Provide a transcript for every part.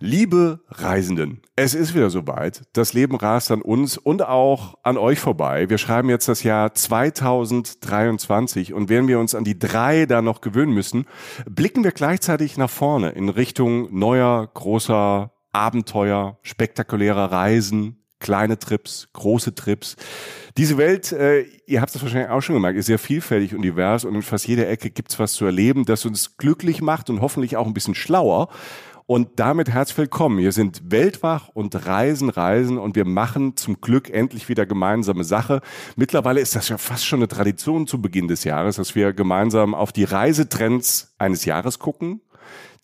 Liebe Reisenden, es ist wieder soweit. Das Leben rast an uns und auch an euch vorbei. Wir schreiben jetzt das Jahr 2023 und während wir uns an die drei da noch gewöhnen müssen, blicken wir gleichzeitig nach vorne in Richtung neuer, großer Abenteuer, spektakulärer Reisen, kleine Trips, große Trips. Diese Welt, äh, ihr habt es wahrscheinlich auch schon gemerkt, ist sehr vielfältig und divers und in fast jeder Ecke gibt's was zu erleben, das uns glücklich macht und hoffentlich auch ein bisschen schlauer. Und damit herzlich willkommen. Wir sind Weltwach und Reisen, Reisen und wir machen zum Glück endlich wieder gemeinsame Sache. Mittlerweile ist das ja fast schon eine Tradition zu Beginn des Jahres, dass wir gemeinsam auf die Reisetrends eines Jahres gucken.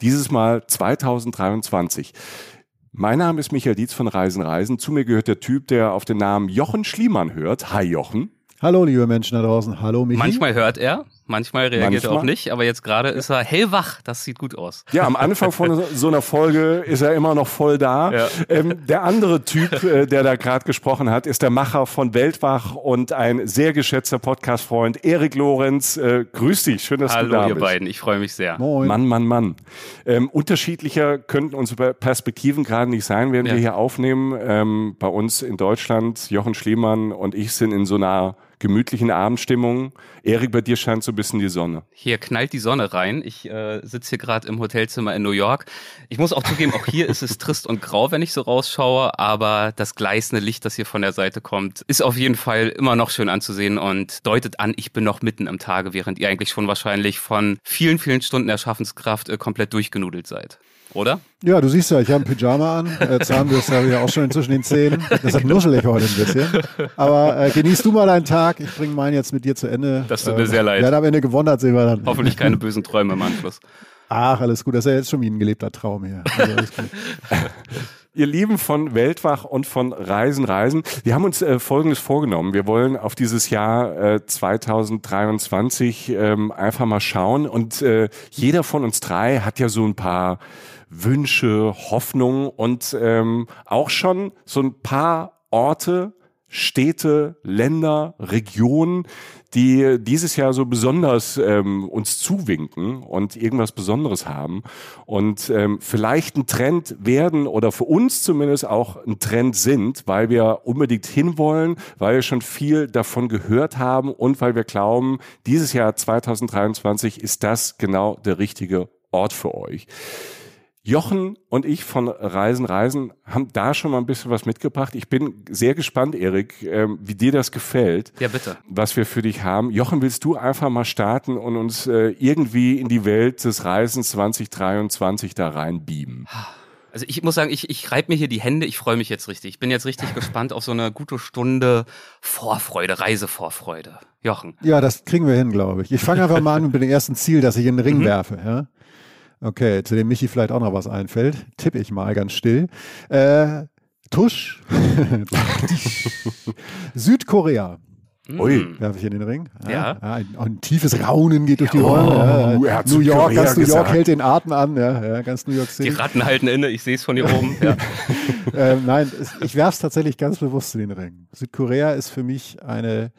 Dieses Mal 2023. Mein Name ist Michael Dietz von Reisen Reisen. Zu mir gehört der Typ, der auf den Namen Jochen Schliemann hört. Hi Jochen. Hallo, liebe Menschen da draußen. Hallo, Michi. Manchmal hört er, manchmal reagiert manchmal? er auch nicht, aber jetzt gerade ist er hellwach. Das sieht gut aus. Ja, am Anfang von so einer Folge ist er immer noch voll da. Ja. Ähm, der andere Typ, äh, der da gerade gesprochen hat, ist der Macher von Weltwach und ein sehr geschätzter Podcast-Freund, Erik Lorenz. Äh, grüß dich, schön, dass Hallo, du da bist. Hallo, ihr beiden, ich freue mich sehr. Moin. Mann, Mann, Mann. Ähm, unterschiedlicher könnten unsere Perspektiven gerade nicht sein, während ja. wir hier aufnehmen. Ähm, bei uns in Deutschland, Jochen Schliemann und ich sind in so einer gemütlichen Abendstimmung. Erik, bei dir scheint so ein bisschen die Sonne. Hier knallt die Sonne rein. Ich äh, sitze hier gerade im Hotelzimmer in New York. Ich muss auch zugeben, auch hier ist es trist und grau, wenn ich so rausschaue, aber das gleißende Licht, das hier von der Seite kommt, ist auf jeden Fall immer noch schön anzusehen und deutet an, ich bin noch mitten am Tage, während ihr eigentlich schon wahrscheinlich von vielen, vielen Stunden der Schaffenskraft äh, komplett durchgenudelt seid oder? Ja, du siehst ja, ich habe ein Pyjama an. Äh, Zahnbürste habe ich ja auch schon inzwischen den Zähnen. Deshalb nuschel ich heute ein bisschen. Aber äh, genießt du mal deinen Tag. Ich bringe meinen jetzt mit dir zu Ende. Das tut mir äh, sehr leid. Wer hat am Ende gewonnen hat, sehen wir dann. Hoffentlich keine bösen Träume im Anschluss. Ach, alles gut. Das ist ja jetzt schon wie ein gelebter Traum hier. Also. Ihr Lieben von Weltwach und von Reisen, Reisen. Wir haben uns äh, Folgendes vorgenommen. Wir wollen auf dieses Jahr äh, 2023 ähm, einfach mal schauen. Und äh, jeder von uns drei hat ja so ein paar Wünsche, Hoffnungen und ähm, auch schon so ein paar Orte, Städte, Länder, Regionen, die dieses Jahr so besonders ähm, uns zuwinken und irgendwas Besonderes haben und ähm, vielleicht ein Trend werden oder für uns zumindest auch ein Trend sind, weil wir unbedingt hinwollen, weil wir schon viel davon gehört haben und weil wir glauben, dieses Jahr 2023 ist das genau der richtige Ort für euch. Jochen und ich von Reisen, Reisen haben da schon mal ein bisschen was mitgebracht. Ich bin sehr gespannt, Erik, ähm, wie dir das gefällt. Ja, bitte. Was wir für dich haben. Jochen, willst du einfach mal starten und uns äh, irgendwie in die Welt des Reisens 2023 da reinbeamen? Also ich muss sagen, ich, ich reibe mir hier die Hände, ich freue mich jetzt richtig. Ich bin jetzt richtig gespannt auf so eine gute Stunde Vorfreude, Reisevorfreude. Jochen. Ja, das kriegen wir hin, glaube ich. Ich fange einfach mal an mit dem ersten Ziel, dass ich in den Ring mhm. werfe. Ja? Okay, zu dem Michi vielleicht auch noch was einfällt. Tippe ich mal ganz still. Äh, Tusch. Südkorea. Ui. Werfe ich in den Ring. Ja. ja. Ein, ein, tiefes Raunen geht durch die Räume. Oh, ja. New York, ganz New York hält den Atem an. Ja, ja, ganz New York City. Die Ratten halten inne, ich sehe es von hier oben. Ja. äh, nein, ich werfe es tatsächlich ganz bewusst in den Ring. Südkorea ist für mich eine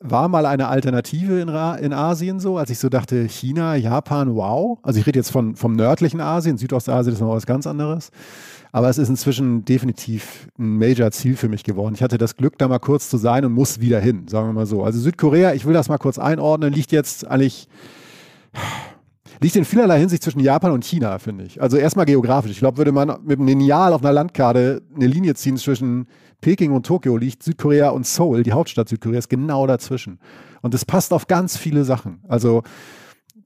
war mal eine Alternative in, in Asien so, als ich so dachte, China, Japan, wow. Also ich rede jetzt von, vom nördlichen Asien, Südostasien ist noch was ganz anderes. Aber es ist inzwischen definitiv ein Major-Ziel für mich geworden. Ich hatte das Glück, da mal kurz zu sein und muss wieder hin, sagen wir mal so. Also Südkorea, ich will das mal kurz einordnen, liegt jetzt eigentlich liegt in vielerlei Hinsicht zwischen Japan und China, finde ich. Also erstmal geografisch. Ich glaube, würde man mit einem Lineal auf einer Landkarte eine Linie ziehen zwischen Peking und Tokio, liegt Südkorea und Seoul, die Hauptstadt Südkoreas, genau dazwischen. Und das passt auf ganz viele Sachen. Also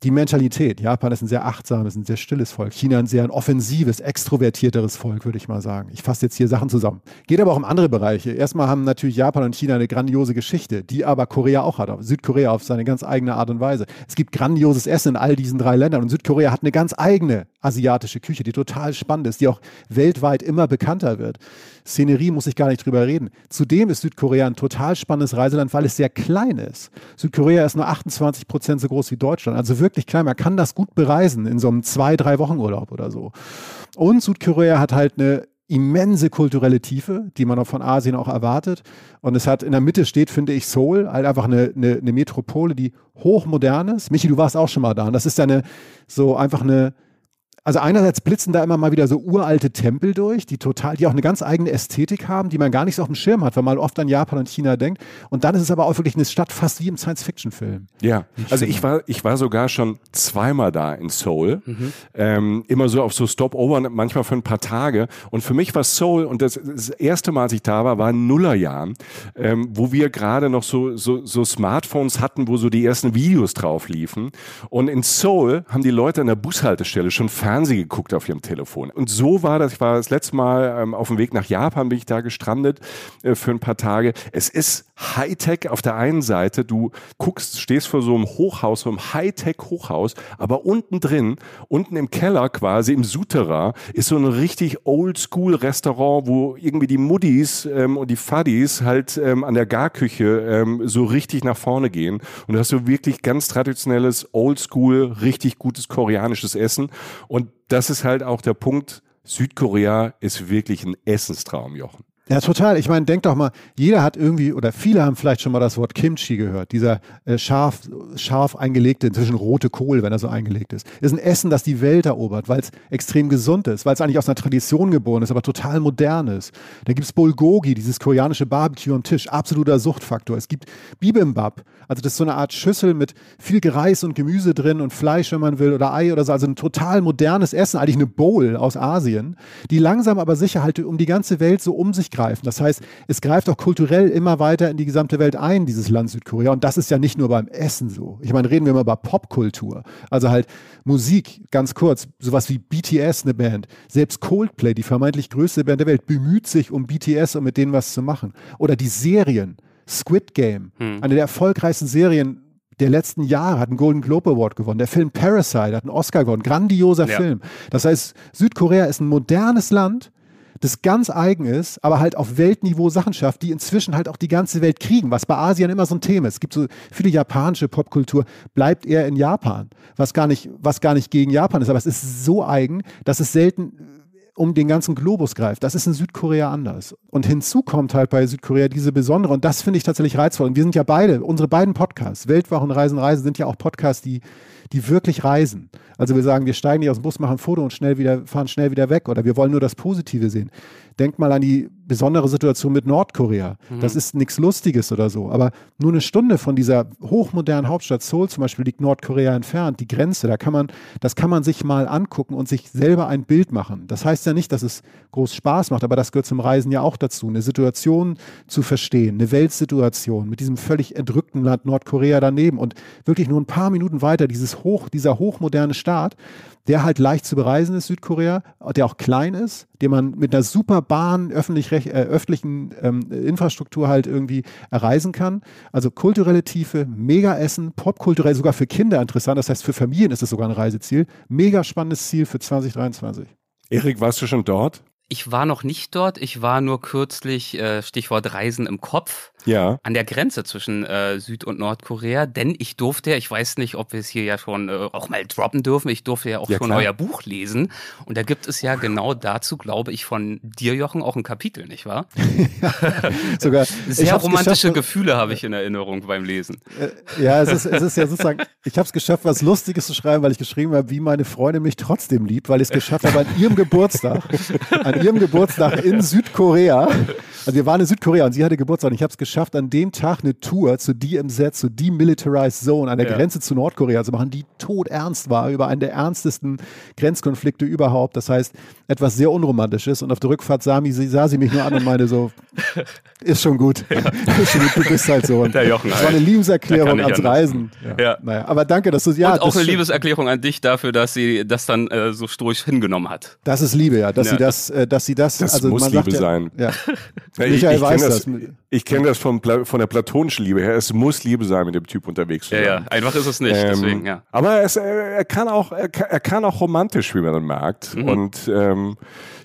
die Mentalität. Japan ist ein sehr achtsames, ein sehr stilles Volk. China ein sehr ein offensives, extrovertierteres Volk, würde ich mal sagen. Ich fasse jetzt hier Sachen zusammen. Geht aber auch um andere Bereiche. Erstmal haben natürlich Japan und China eine grandiose Geschichte, die aber Korea auch hat. Südkorea auf seine ganz eigene Art und Weise. Es gibt grandioses Essen in all diesen drei Ländern und Südkorea hat eine ganz eigene asiatische Küche, die total spannend ist, die auch weltweit immer bekannter wird. Szenerie muss ich gar nicht drüber reden. Zudem ist Südkorea ein total spannendes Reiseland, weil es sehr klein ist. Südkorea ist nur 28 Prozent so groß wie Deutschland, also wirklich klein. Man kann das gut bereisen in so einem zwei, drei Wochen Urlaub oder so. Und Südkorea hat halt eine immense kulturelle Tiefe, die man auch von Asien auch erwartet. Und es hat in der Mitte steht, finde ich, Seoul, halt einfach eine, eine, eine Metropole, die hochmodern ist. Michi, du warst auch schon mal da. Und das ist eine, so einfach eine, also einerseits blitzen da immer mal wieder so uralte Tempel durch, die total, die auch eine ganz eigene Ästhetik haben, die man gar nicht so auf dem Schirm hat, wenn man oft an Japan und China denkt. Und dann ist es aber auch wirklich eine Stadt fast wie im Science-Fiction-Film. Ja, also ich war, ich war sogar schon zweimal da in Seoul, mhm. ähm, immer so auf so Stopover, manchmal für ein paar Tage. Und für mich war Seoul und das, das erste Mal, als ich da war, war in Nullerjahren, ähm, wo wir gerade noch so, so, so Smartphones hatten, wo so die ersten Videos drauf liefen. Und in Seoul haben die Leute an der Bushaltestelle schon Fernsehen geguckt auf ihrem Telefon. Und so war das, ich war das letzte Mal ähm, auf dem Weg nach Japan, bin ich da gestrandet äh, für ein paar Tage. Es ist Hightech auf der einen Seite, du guckst, stehst vor so einem Hochhaus, so einem Hightech-Hochhaus, aber unten drin, unten im Keller quasi, im Souterrain, ist so ein richtig Oldschool-Restaurant, wo irgendwie die Muddis ähm, und die Fuddies halt ähm, an der Garküche ähm, so richtig nach vorne gehen. Und du hast so wirklich ganz traditionelles, Oldschool, richtig gutes koreanisches Essen. Und das ist halt auch der Punkt, Südkorea ist wirklich ein Essenstraum, Jochen. Ja, total. Ich meine, denk doch mal, jeder hat irgendwie oder viele haben vielleicht schon mal das Wort Kimchi gehört. Dieser äh, scharf, scharf eingelegte, inzwischen rote Kohl, wenn er so eingelegt ist. Ist ein Essen, das die Welt erobert, weil es extrem gesund ist, weil es eigentlich aus einer Tradition geboren ist, aber total modern ist. Da gibt's Bulgogi, dieses koreanische Barbecue am Tisch, absoluter Suchtfaktor. Es gibt Bibimbap, also das ist so eine Art Schüssel mit viel Reis und Gemüse drin und Fleisch, wenn man will, oder Ei oder so. Also ein total modernes Essen, eigentlich eine Bowl aus Asien, die langsam aber sicher halt um die ganze Welt so um sich greifen. Das heißt, es greift auch kulturell immer weiter in die gesamte Welt ein, dieses Land Südkorea. Und das ist ja nicht nur beim Essen so. Ich meine, reden wir mal über Popkultur. Also halt Musik, ganz kurz, sowas wie BTS, eine Band. Selbst Coldplay, die vermeintlich größte Band der Welt, bemüht sich um BTS, um mit denen was zu machen. Oder die Serien. Squid Game, hm. eine der erfolgreichsten Serien der letzten Jahre, hat einen Golden Globe Award gewonnen. Der Film Parasite hat einen Oscar gewonnen. Grandioser ja. Film. Das heißt, Südkorea ist ein modernes Land, das ganz eigen ist, aber halt auf Weltniveau Sachen schafft, die inzwischen halt auch die ganze Welt kriegen, was bei Asien immer so ein Thema ist. Es gibt so viele japanische Popkultur, bleibt eher in Japan, was gar nicht, was gar nicht gegen Japan ist, aber es ist so eigen, dass es selten um den ganzen Globus greift. Das ist in Südkorea anders. Und hinzu kommt halt bei Südkorea diese besondere, und das finde ich tatsächlich reizvoll. Und wir sind ja beide, unsere beiden Podcasts, Weltwoche und Reisen, Reisen, sind ja auch Podcasts, die die wirklich reisen. Also wir sagen, wir steigen nicht aus dem Bus, machen ein Foto und schnell wieder, fahren schnell wieder weg oder wir wollen nur das Positive sehen. Denk mal an die besondere Situation mit Nordkorea. Mhm. Das ist nichts Lustiges oder so. Aber nur eine Stunde von dieser hochmodernen Hauptstadt Seoul zum Beispiel liegt Nordkorea entfernt, die Grenze. Da kann man, das kann man sich mal angucken und sich selber ein Bild machen. Das heißt ja nicht, dass es groß Spaß macht, aber das gehört zum Reisen ja auch dazu. Eine Situation zu verstehen, eine Weltsituation mit diesem völlig entrückten Land Nordkorea daneben und wirklich nur ein paar Minuten weiter dieses hoch, dieser hochmoderne Staat, der halt leicht zu bereisen ist, Südkorea, der auch klein ist, den man mit einer super Bahn, öffentlich, äh, öffentlichen ähm, Infrastruktur halt irgendwie erreisen kann. Also kulturelle Tiefe, mega Essen, popkulturell sogar für Kinder interessant. Das heißt, für Familien ist es sogar ein Reiseziel. Mega spannendes Ziel für 2023. Erik, warst du schon dort? Ich war noch nicht dort. Ich war nur kürzlich, äh, Stichwort Reisen im Kopf, Ja. An der Grenze zwischen äh, Süd- und Nordkorea, denn ich durfte, ich weiß nicht, ob wir es hier ja schon äh, auch mal droppen dürfen, ich durfte ja auch Ja, schon klar. euer Buch lesen. Und da gibt es ja genau dazu, glaube ich, von dir, Jochen, auch ein Kapitel, nicht wahr? Sogar, Sehr romantische geschafft, Gefühle habe ich in Erinnerung beim Lesen. Äh, Ja, es ist, es ist ja sozusagen, ich habe es geschafft, was Lustiges zu schreiben, weil ich geschrieben habe, wie meine Freundin mich trotzdem liebt, weil ich es geschafft habe, an ihrem Geburtstag, an ihrem Geburtstag in Südkorea, also wir waren in Südkorea und sie hatte Geburtstag und ich habe es geschafft, an dem Tag eine Tour zu DMZ, zu Demilitarized Zone, an der Ja. Grenze zu Nordkorea zu machen, die todernst war, über einen der ernstesten Grenzkonflikte überhaupt. Das heißt, etwas sehr Unromantisches und auf der Rückfahrt sah, mich, sah sie mich nur an und meinte so, ist schon gut, ist schon gut, du bist halt so. Und Der Jochen das war eine halt. Der Liebeserklärung ans anders. Reisen. Ja. Naja, aber danke, dass du ja. und auch eine Liebeserklärung an dich dafür, dass sie das dann äh, so stoisch hingenommen hat. Das ist Liebe, ja, dass Ja. sie das, äh, dass sie das, Das also muss man sagt Liebe ja, sein. Ja. Ja, ich Michael ich weiß kenne das. das, ich kenn das vom, Pla- von der platonischen Liebe her. Es muss Liebe sein, mit dem Typ unterwegs zu Ja, sein. ja, einfach ist es nicht, Ähm, deswegen, ja. Aber es, äh, er, kann auch, er, kann, er kann auch romantisch, wie man dann merkt. Mhm. Und ähm,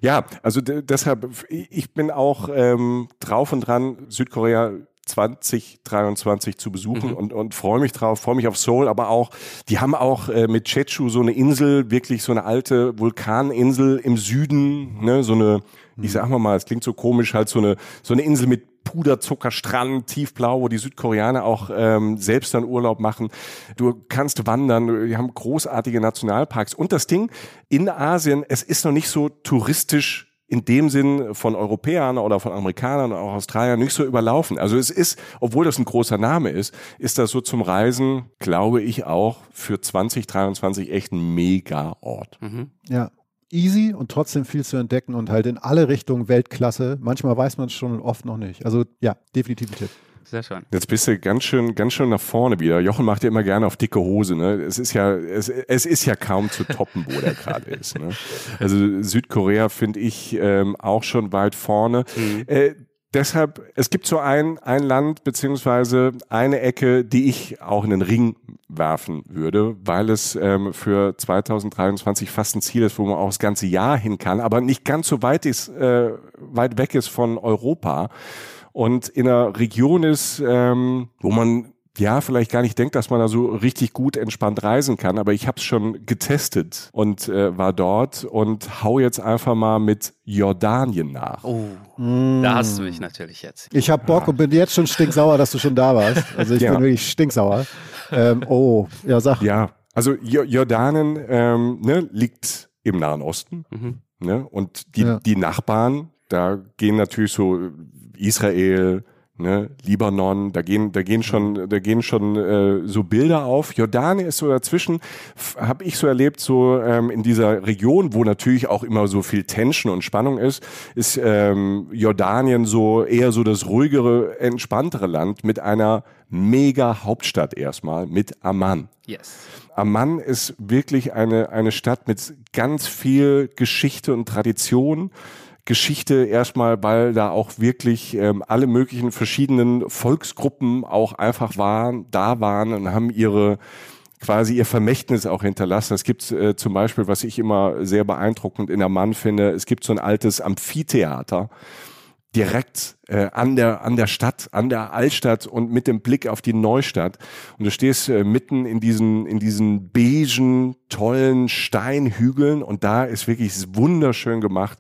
ja, also de- deshalb, ich bin auch ähm, drauf und dran, Südkorea 2023 zu besuchen Mhm. und, und freue mich drauf, freue mich auf Seoul, aber auch, die haben auch äh, mit Jeju so eine Insel, wirklich so eine alte Vulkaninsel im Süden, ne, so eine, ich sag mal mal, es klingt so komisch, halt so eine, so eine Insel mit Puderzuckerstrand, tiefblau, wo die Südkoreaner auch ähm, selbst dann Urlaub machen. Du kannst wandern, die haben großartige Nationalparks. Und das Ding in Asien, es ist noch nicht so touristisch in dem Sinn von Europäern oder von Amerikanern oder auch Australiern nicht so überlaufen. Also es ist, obwohl das ein großer Name ist, ist das so zum Reisen, glaube ich, auch für 2023 echt ein Mega-Ort. Ja. Easy und trotzdem viel zu entdecken und halt in alle Richtungen Weltklasse. Manchmal weiß man es schon und oft noch nicht. Also ja, definitiv ein Tipp. Sehr schön. Jetzt bist du ganz schön, ganz schön nach vorne wieder. Jochen macht ja immer gerne auf dicke Hose. Ne? Es ist ja, es, es ist ja kaum zu toppen, wo der gerade ist. Ne? Also Südkorea finde ich ähm, auch schon weit vorne. Äh, deshalb, es gibt so ein, ein Land beziehungsweise eine Ecke, die ich auch in den Ring werfen würde, weil es ähm, für 2023 fast ein Ziel ist, wo man auch das ganze Jahr hin kann, aber nicht ganz so weit ist, äh, weit weg ist von Europa. Und in einer Region ist, ähm, wo man ja vielleicht gar nicht denkt, dass man da so richtig gut entspannt reisen kann, aber ich habe es schon getestet und äh, war dort und hau jetzt einfach mal mit Jordanien nach. Oh, Mm. da hast du mich natürlich jetzt. Ich habe Bock und bin jetzt schon stinksauer, dass du schon da warst. Also ich Ja. bin wirklich stinksauer. Ähm, oh, ja, sag. Ja, also Jo- Jordanien ähm, ne, liegt im Nahen Osten Mhm. ne, und die, Ja. die Nachbarn, da gehen natürlich so Israel, ne, Libanon, da gehen, da gehen schon, da gehen schon äh, so Bilder auf. Jordanien ist so dazwischen, habe ich so erlebt, so ähm, in dieser Region, wo natürlich auch immer so viel Tension und Spannung ist, ist ähm, Jordanien so eher so das ruhigere, entspanntere Land mit einer mega Hauptstadt erstmal, mit Amman. Yes. Amman ist wirklich eine, eine Stadt mit ganz viel Geschichte und Tradition. Geschichte erstmal, weil da auch wirklich ähm, alle möglichen verschiedenen Volksgruppen auch einfach waren, da waren und haben ihre quasi ihr Vermächtnis auch hinterlassen. Es gibt äh, zum Beispiel, was ich immer sehr beeindruckend in Amman finde, es gibt so ein altes Amphitheater direkt äh, an der an der Stadt, an der Altstadt und mit dem Blick auf die Neustadt. Und du stehst äh, mitten in diesen in diesen beigen tollen Steinhügeln und da ist wirklich wunderschön gemacht.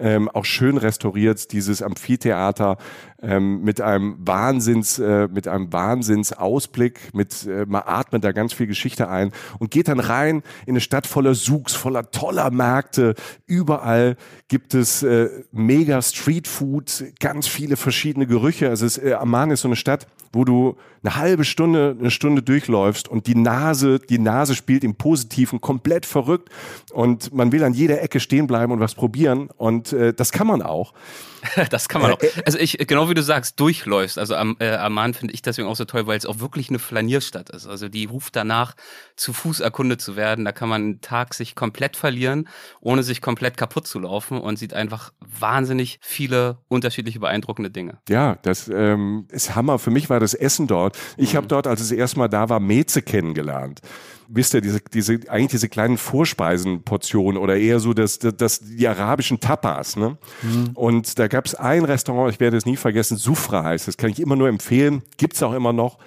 Ähm, auch schön restauriert, dieses Amphitheater ähm, mit einem Wahnsinns, äh, mit einem Wahnsinnsausblick, mit äh, man atmet da ganz viel Geschichte ein und geht dann rein in eine Stadt voller Souks, voller toller Märkte. Überall gibt es äh, mega Streetfood, ganz viele verschiedene Gerüche. Also es, äh, Amman ist so eine Stadt, wo du eine halbe Stunde, eine Stunde durchläufst und die Nase, die Nase spielt im Positiven komplett verrückt und man will an jeder Ecke stehen bleiben und was probieren und äh, das kann man auch. Das kann man auch. Also ich, genau wie du sagst, durchläufst. Also am äh, Amman finde ich deswegen auch so toll, weil es auch wirklich eine Flanierstadt ist. Also die ruft danach, zu Fuß erkundet zu werden. Da kann man einen Tag sich komplett verlieren, ohne sich komplett kaputt zu laufen und sieht einfach wahnsinnig viele unterschiedliche beeindruckende Dinge. Ja, das ähm, ist Hammer. Für mich war das Essen dort. Ich habe dort, als es erstmal da war, Meze kennengelernt. Wisst ihr, diese, diese, eigentlich diese kleinen Vorspeisenportionen oder eher so das, das, das die arabischen Tapas. Ne? Mhm. Und da gab es ein Restaurant, ich werde es nie vergessen, Sufra heißt, das kann ich immer nur empfehlen, gibt's auch immer noch.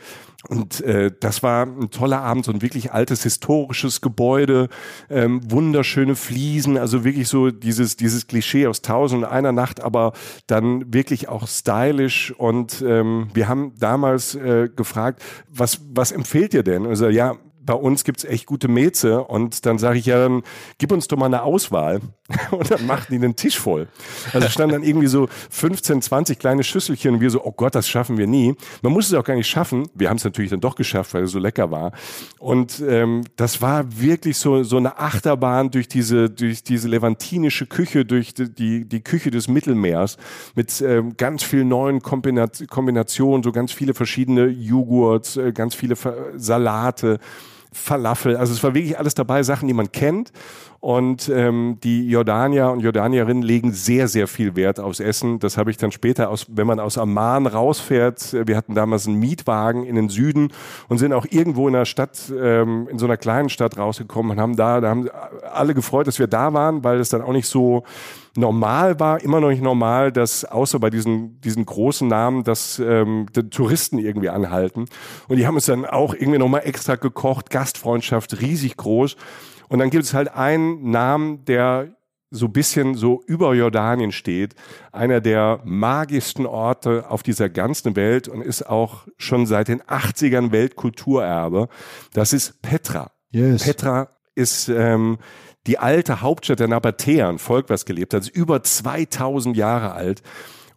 Und äh, das war ein toller Abend, so ein wirklich altes historisches Gebäude, ähm, wunderschöne Fliesen, also wirklich so dieses dieses Klischee aus Tausend und einer Nacht, aber dann wirklich auch stylisch. Und ähm, wir haben damals äh, gefragt, was was empfehlt ihr denn? Also ja, bei uns gibt's echt gute Meze und dann sage ich ja, dann gib uns doch mal eine Auswahl und dann machten die den Tisch voll. Also standen dann irgendwie so 15, 20 kleine Schüsselchen und wir so, oh Gott, das schaffen wir nie. Man muss es auch gar nicht schaffen. Wir haben es natürlich dann doch geschafft, weil es so lecker war. Und ähm, das war wirklich so so eine Achterbahn durch diese durch diese levantinische Küche, durch die die Küche des Mittelmeers mit ähm, ganz vielen neuen Kombinationen, so ganz viele verschiedene Joghurts, äh, ganz viele Salate. Falafel. Also es war wirklich alles dabei, Sachen, die man kennt. Und ähm, die Jordanier und Jordanierinnen legen sehr, sehr viel Wert aufs Essen. Das habe ich dann später, aus, wenn man aus Amman rausfährt, äh, wir hatten damals einen Mietwagen in den Süden und sind auch irgendwo in einer Stadt, ähm, in so einer kleinen Stadt rausgekommen und haben da, da haben alle gefreut, dass wir da waren, weil es dann auch nicht so normal war, immer noch nicht normal, dass außer bei diesen, diesen großen Namen, dass ähm, die Touristen irgendwie anhalten. Und die haben es dann auch irgendwie nochmal extra gekocht, Gastfreundschaft riesig groß. Und dann gibt es halt einen Namen, der so bisschen so über Jordanien steht, einer der magischsten Orte auf dieser ganzen Welt und ist auch schon seit den 80ern Weltkulturerbe. Das ist Petra. Yes. Petra ist ähm, die alte Hauptstadt der Nabatäer, Volk, was gelebt hat, ist über 2000 Jahre alt.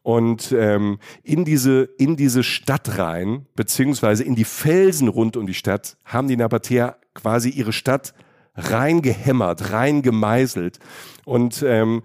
Und ähm, in diese in diese Stadt rein, beziehungsweise in die Felsen rund um die Stadt, haben die Nabatäer quasi ihre Stadt reingehämmert, reingemeißelt. Und ähm,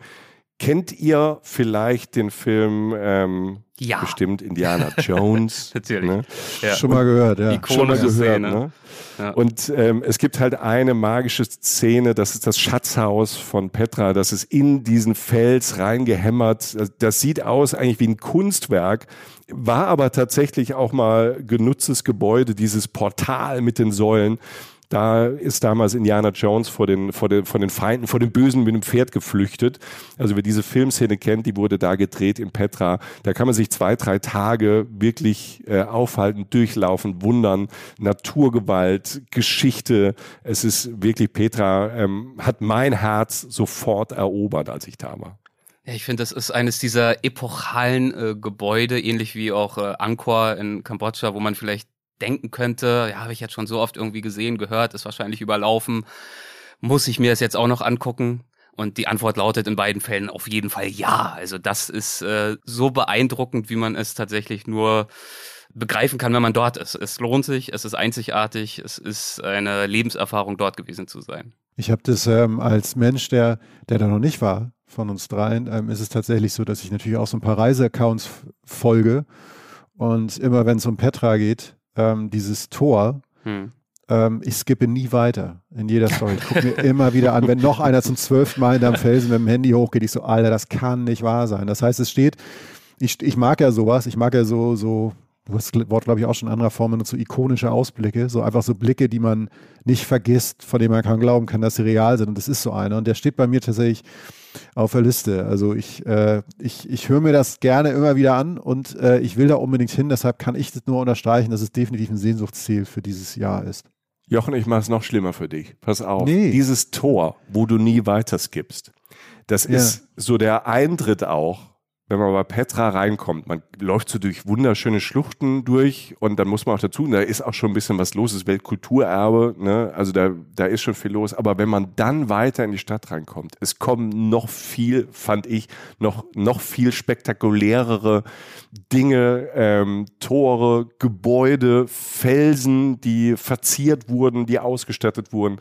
kennt ihr vielleicht den Film ähm, ja. bestimmt Indiana Jones? Natürlich. Ne? Ja. Schon mal gehört, ja. Schon mal gehört, ne? Ja. Und ähm, es gibt halt eine magische Szene, das ist das Schatzhaus von Petra, das ist in diesen Fels reingehämmert. Das sieht aus eigentlich wie ein Kunstwerk, war aber tatsächlich auch mal genutztes Gebäude, dieses Portal mit den Säulen. Da ist damals Indiana Jones vor den, vor den, vor den Feinden, vor den Bösen mit dem Pferd geflüchtet. Also wer diese Filmszene kennt, die wurde da gedreht in Petra. Da kann man sich zwei, drei Tage wirklich äh, aufhalten, durchlaufen, wundern. Naturgewalt, Geschichte. Es ist wirklich, Petra ähm, hat mein Herz sofort erobert, als ich da war. Ja, ich finde, das ist eines dieser epochalen äh, Gebäude, ähnlich wie auch äh, Angkor in Kambodscha, wo man vielleicht denken könnte, ja, habe ich jetzt schon so oft irgendwie gesehen, gehört, ist wahrscheinlich überlaufen. Muss ich mir das jetzt auch noch angucken? Und die Antwort lautet in beiden Fällen auf jeden Fall ja. Also das ist äh, so beeindruckend, wie man es tatsächlich nur begreifen kann, wenn man dort ist. Es lohnt sich, es ist einzigartig, es ist eine Lebenserfahrung, dort gewesen zu sein. Ich habe das ähm, als Mensch, der, der da noch nicht war, von uns dreien, ähm, ist es tatsächlich so, dass ich natürlich auch so ein paar Reiseaccounts folge. Und immer wenn es um Petra geht, ähm, dieses Tor, hm. ähm, ich skippe nie weiter in jeder Story. Ich gucke mir immer wieder an, wenn noch einer zum zwölften Mal hinterm Felsen mit dem Handy hochgeht, ich so, Alter, das kann nicht wahr sein. Das heißt, es steht, ich, ich mag ja sowas, ich mag ja so, so, du hast das Wort, glaube ich, auch schon in anderer Form benutzt, so ikonische Ausblicke, so einfach so Blicke, die man nicht vergisst, von denen man kann glauben kann, dass sie real sind. Und das ist so einer. Und der steht bei mir tatsächlich auf der Liste. Also ich, äh, ich, ich höre mir das gerne immer wieder an und äh, ich will da unbedingt hin. Deshalb kann ich das nur unterstreichen, dass es definitiv ein Sehnsuchtsziel für dieses Jahr ist. Jochen, ich mache es noch schlimmer für dich. Pass auf. Nee. Dieses Tor, wo du nie weiter skippst, das ja. ist so der Eintritt auch wenn man bei Petra reinkommt, man läuft so durch wunderschöne Schluchten durch und dann muss man auch dazu, da ist auch schon ein bisschen was los, das Weltkulturerbe, ne? also da, da ist schon viel los, aber wenn man dann weiter in die Stadt reinkommt, es kommen noch viel, fand ich, noch, noch viel spektakulärere Dinge, ähm, Tore, Gebäude, Felsen, die verziert wurden, die ausgestattet wurden.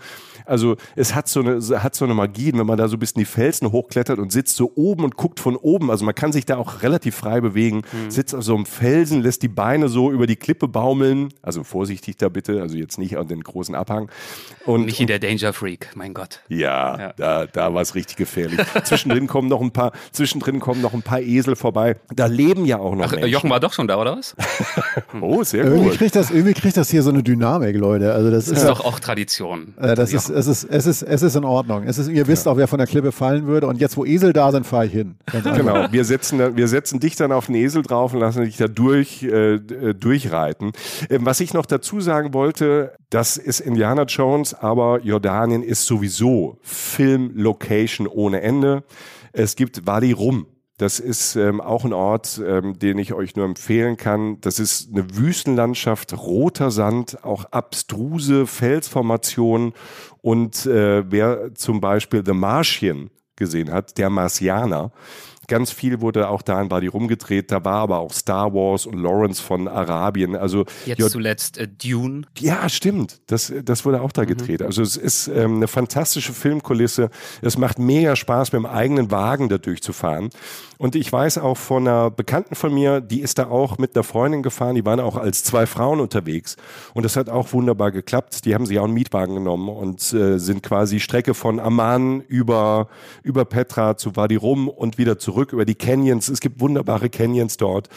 Also es hat so eine, hat so eine Magie, wenn man da so ein bisschen die Felsen hochklettert und sitzt so oben und guckt von oben, also man kann sich da auch relativ frei bewegen, mhm. sitzt auf so einem Felsen, lässt die Beine so über die Klippe baumeln, also vorsichtig da bitte, also jetzt nicht an den großen Abhang. Und, Michi der Danger Freak, mein Gott. Ja, ja. da, da war es richtig gefährlich. zwischendrin kommen noch ein paar, zwischendrin kommen noch ein paar Esel vorbei. Da leben ja auch noch Ach, Menschen. Jochen war doch schon da, oder was? oh, sehr gut. Irgendwie kriegt, das, irgendwie kriegt das hier so eine Dynamik, Leute. Also das, das ist, ist doch auch Tradition. Äh, das ist, es, ist, es, ist, es ist in Ordnung. Es ist, ihr wisst ja. auch, wer von der Klippe fallen würde. Und jetzt, wo Esel da sind, fahre ich hin. Genau, wir setzen, wir setzen dich dann auf den Esel drauf und lassen dich da durch, äh, durchreiten. Ähm, was ich noch dazu sagen wollte, das ist Indiana Jones, aber Jordanien ist sowieso Film-Location ohne Ende. Es gibt Wadi Rum. Das ist ähm, auch ein Ort, ähm, den ich euch nur empfehlen kann. Das ist eine Wüstenlandschaft, roter Sand, auch abstruse Felsformationen. Und äh, wer zum Beispiel The Martian gesehen hat, der Marsianer, Ganz viel wurde auch da in Badi rumgedreht. Da war aber auch Star Wars und Lawrence von Arabien. Also jetzt ja, zuletzt äh, Dune. Ja, stimmt. Das, das wurde auch da mhm. gedreht. Also es ist ähm, eine fantastische Filmkulisse. Es macht mega Spaß, mit dem eigenen Wagen da durchzufahren. Und ich weiß auch von einer Bekannten von mir, die ist da auch mit einer Freundin gefahren. Die waren auch als zwei Frauen unterwegs. Und das hat auch wunderbar geklappt. Die haben sich auch einen Mietwagen genommen und äh, sind quasi Strecke von Amman über, über Petra zu Wadi Rum und wieder zurück über die Canyons. Es gibt wunderbare Canyons dort.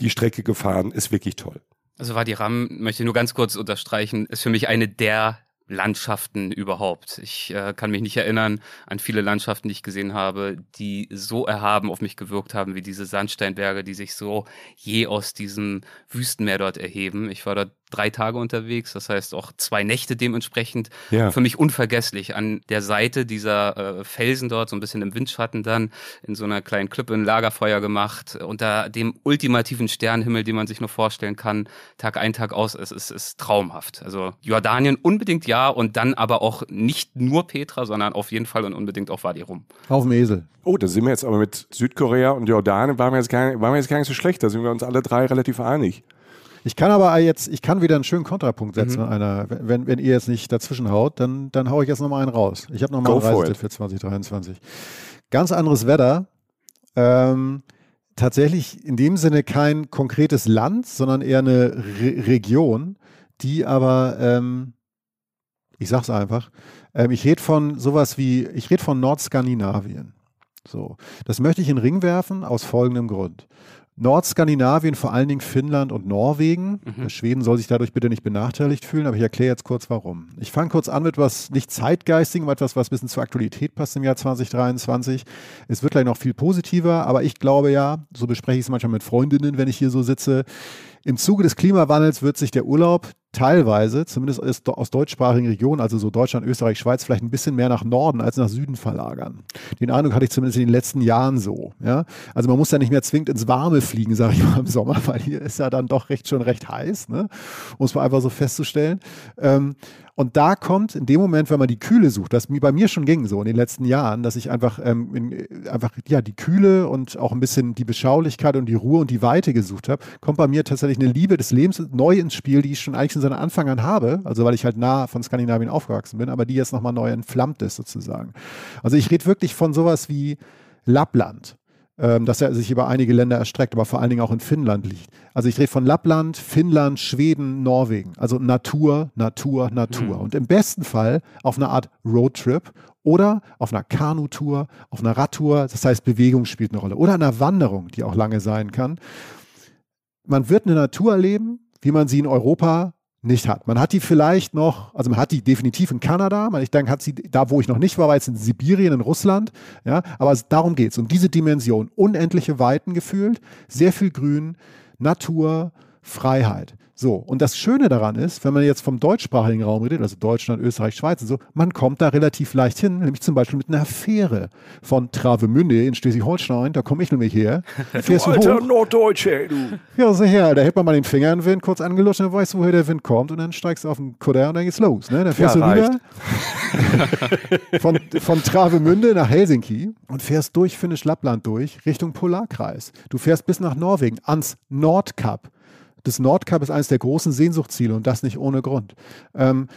Die Strecke gefahren ist wirklich toll. Also Wadi Ram, möchte nur ganz kurz unterstreichen, ist für mich eine der Landschaften überhaupt. Ich äh, kann mich nicht erinnern an viele Landschaften, die ich gesehen habe, die so erhaben auf mich gewirkt haben wie diese Sandsteinberge, die sich so je aus diesem Wüstenmeer dort erheben. Ich war dort drei Tage unterwegs, das heißt auch zwei Nächte dementsprechend. Ja. Für mich unvergesslich. An der Seite dieser äh, Felsen dort, so ein bisschen im Windschatten dann, in so einer kleinen Klippe ein Lagerfeuer gemacht, unter dem ultimativen Sternenhimmel, den man sich nur vorstellen kann, Tag ein, Tag aus. Es ist, ist traumhaft. Also Jordanien unbedingt ja und dann aber auch nicht nur Petra, sondern auf jeden Fall und unbedingt auch Wadi Rum. Auf dem Esel. Oh, da sind wir jetzt aber mit Südkorea und Jordanien, waren wir jetzt gar, waren wir jetzt gar nicht so schlecht. Da sind wir uns alle drei relativ einig. Ich kann aber jetzt, ich kann wieder einen schönen Kontrapunkt setzen. Mhm. Einer, wenn, wenn ihr jetzt nicht dazwischen haut, dann, dann haue ich jetzt nochmal einen raus. Ich habe nochmal einen Reisetipp für 2023. Ganz anderes Wetter. Ähm, tatsächlich in dem Sinne kein konkretes Land, sondern eher eine Re Region, die aber, ähm, ich sag's einfach, ähm, ich rede von sowas wie, ich rede von Nordskandinavien. So, das möchte ich in den Ring werfen aus folgendem Grund. Nordskandinavien, vor allen Dingen Finnland und Norwegen. Mhm. Schweden soll sich dadurch bitte nicht benachteiligt fühlen, aber ich erkläre jetzt kurz warum. Ich fange kurz an mit was nicht zeitgeistigem, etwas, was ein bisschen zur Aktualität passt im Jahr 2023. Es wird gleich noch viel positiver, aber ich glaube ja, so bespreche ich es manchmal mit Freundinnen, wenn ich hier so sitze, im Zuge des Klimawandels wird sich der Urlaub teilweise, zumindest aus deutschsprachigen Regionen, also so Deutschland, Österreich, Schweiz, vielleicht ein bisschen mehr nach Norden als nach Süden verlagern. Den Eindruck hatte ich zumindest in den letzten Jahren so. Ja? Also man muss ja nicht mehr zwingend ins Warme fliegen, sage ich mal im Sommer, weil hier ist ja dann doch recht schon recht heiß, ne? um es mal einfach so festzustellen. Ähm, und da kommt in dem Moment, wenn man die Kühle sucht, das bei mir schon ging so in den letzten Jahren, dass ich einfach, ähm, in, einfach ja, die Kühle und auch ein bisschen die Beschaulichkeit und die Ruhe und die Weite gesucht habe, kommt bei mir tatsächlich eine Liebe des Lebens neu ins Spiel, die ich schon eigentlich in seinem Anfang an habe, also weil ich halt nah von Skandinavien aufgewachsen bin, aber die jetzt nochmal neu entflammt ist sozusagen. Also ich rede wirklich von sowas wie Lappland ähm, dass er sich über einige Länder erstreckt, aber vor allen Dingen auch in Finnland liegt. Also ich rede von Lappland, Finnland, Schweden, Norwegen. Also Natur, Natur, Natur. Mhm. Und im besten Fall auf einer Art Roadtrip oder auf einer Kanutour, auf einer Radtour. Das heißt, Bewegung spielt eine Rolle. Oder einer Wanderung, die auch lange sein kann. Man wird eine Natur erleben, wie man sie in Europa nicht hat. Man hat die vielleicht noch, also man hat die definitiv in Kanada, man, ich denke, hat sie da, wo ich noch nicht war, war jetzt in Sibirien, in Russland, ja, aber darum geht es, um diese Dimension, unendliche Weiten gefühlt, sehr viel Grün, Natur, Freiheit. So, und das Schöne daran ist, wenn man jetzt vom deutschsprachigen Raum redet, also Deutschland, Österreich, Schweiz und so, man kommt da relativ leicht hin, nämlich zum Beispiel mit einer Fähre von Travemünde in Schleswig-Holstein, da komme ich nämlich her. Fährst du alter hoch. Norddeutsche, du. Ja, so her, da hält man mal den Finger in den Wind, kurz angelutscht, dann weißt du, woher der Wind kommt und dann steigst du auf den Kutter und dann geht's los. Ne? Dann fährst ja, du rüber von, von Travemünde nach Helsinki und fährst durch Finnisch Lappland durch, Richtung Polarkreis. Du fährst bis nach Norwegen, ans Nordkap das Nordkap ist eines der großen Sehnsuchtsziele und das nicht ohne Grund. Ähm,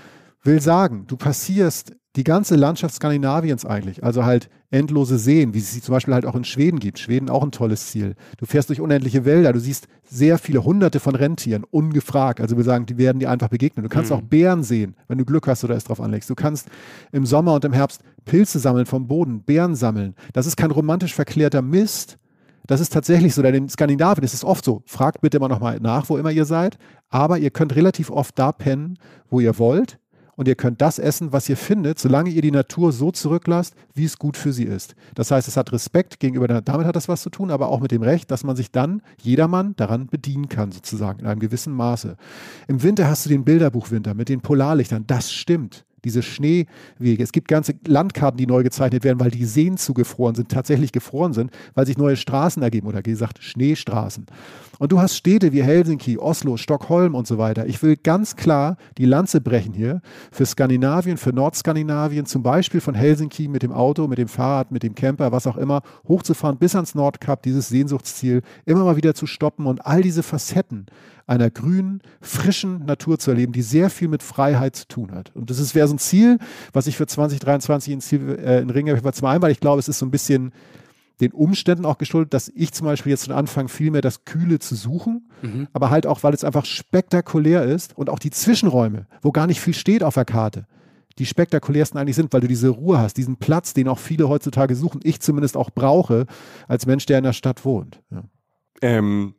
will sagen, du passierst die ganze Landschaft Skandinaviens eigentlich, also halt endlose Seen, wie es sie zum Beispiel halt auch in Schweden gibt. Schweden auch ein tolles Ziel. Du fährst durch unendliche Wälder, du siehst sehr viele hunderte von Rentieren, ungefragt. Also wir sagen, die werden dir einfach begegnen. Du kannst mhm. auch Bären sehen, wenn du Glück hast oder es drauf anlegst. Du kannst im Sommer und im Herbst Pilze sammeln vom Boden, Bären sammeln. Das ist kein romantisch verklärter Mist. Das ist tatsächlich so, denn in Skandinavien ist es oft so. Fragt bitte immer nochmal nach, wo immer ihr seid. Aber ihr könnt relativ oft da pennen, wo ihr wollt und ihr könnt das essen, was ihr findet, solange ihr die Natur so zurücklasst, wie es gut für sie ist. Das heißt, es hat Respekt gegenüber, der, damit hat das was zu tun, aber auch mit dem Recht, dass man sich dann, jedermann, daran bedienen kann, sozusagen, in einem gewissen Maße. Im Winter hast du den Bilderbuchwinter mit den Polarlichtern, das stimmt diese Schneewege. Es gibt ganze Landkarten, die neu gezeichnet werden, weil die Seen zugefroren sind, tatsächlich gefroren sind, weil sich neue Straßen ergeben oder gesagt Schneestraßen. Und du hast Städte wie Helsinki, Oslo, Stockholm und so weiter. Ich will ganz klar die Lanze brechen hier für Skandinavien, für Nordskandinavien, zum Beispiel von Helsinki mit dem Auto, mit dem Fahrrad, mit dem Camper, was auch immer, hochzufahren bis ans Nordkap, dieses Sehnsuchtsziel, immer mal wieder zu stoppen und all diese Facetten einer grünen, frischen Natur zu erleben, die sehr viel mit Freiheit zu tun hat. Und das wäre so ein Ziel, was ich für 2023 in, Ziel, äh, in Ringe zum einen, weil ich glaube, es ist so ein bisschen den Umständen auch geschuldet, dass ich zum Beispiel jetzt schon anfange, viel mehr das Kühle zu suchen, mhm. aber halt auch, weil es einfach spektakulär ist und auch die Zwischenräume, wo gar nicht viel steht auf der Karte, die spektakulärsten eigentlich sind, weil du diese Ruhe hast, diesen Platz, den auch viele heutzutage suchen, ich zumindest auch brauche, als Mensch, der in der Stadt wohnt. Ja. Ähm,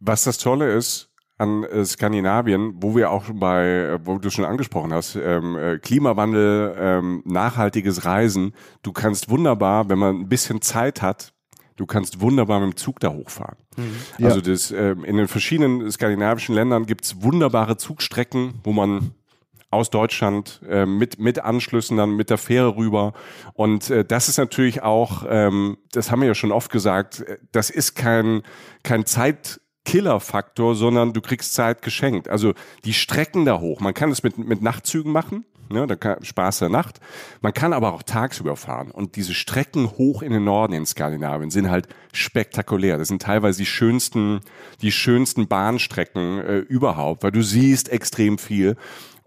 was das Tolle ist, an äh, Skandinavien, wo wir auch bei, äh, wo du schon angesprochen hast, ähm, äh, Klimawandel, ähm, nachhaltiges Reisen. Du kannst wunderbar, wenn man ein bisschen Zeit hat, du kannst wunderbar mit dem Zug da hochfahren. Mhm. Also das, ähm, in den verschiedenen skandinavischen Ländern gibt's wunderbare Zugstrecken, wo man aus Deutschland äh, mit mit Anschlüssen dann mit der Fähre rüber und äh, das ist natürlich auch ähm, das haben wir ja schon oft gesagt äh, das ist kein kein Zeit Killerfaktor, sondern du kriegst Zeit geschenkt. Also die Strecken da hoch. Man kann es mit, mit Nachtzügen machen. Ne, da kann, Spaß der Nacht. Man kann aber auch tagsüber fahren. Und diese Strecken hoch in den Norden in Skandinavien sind halt spektakulär. Das sind teilweise die schönsten, die schönsten Bahnstrecken äh, überhaupt, weil du siehst extrem viel.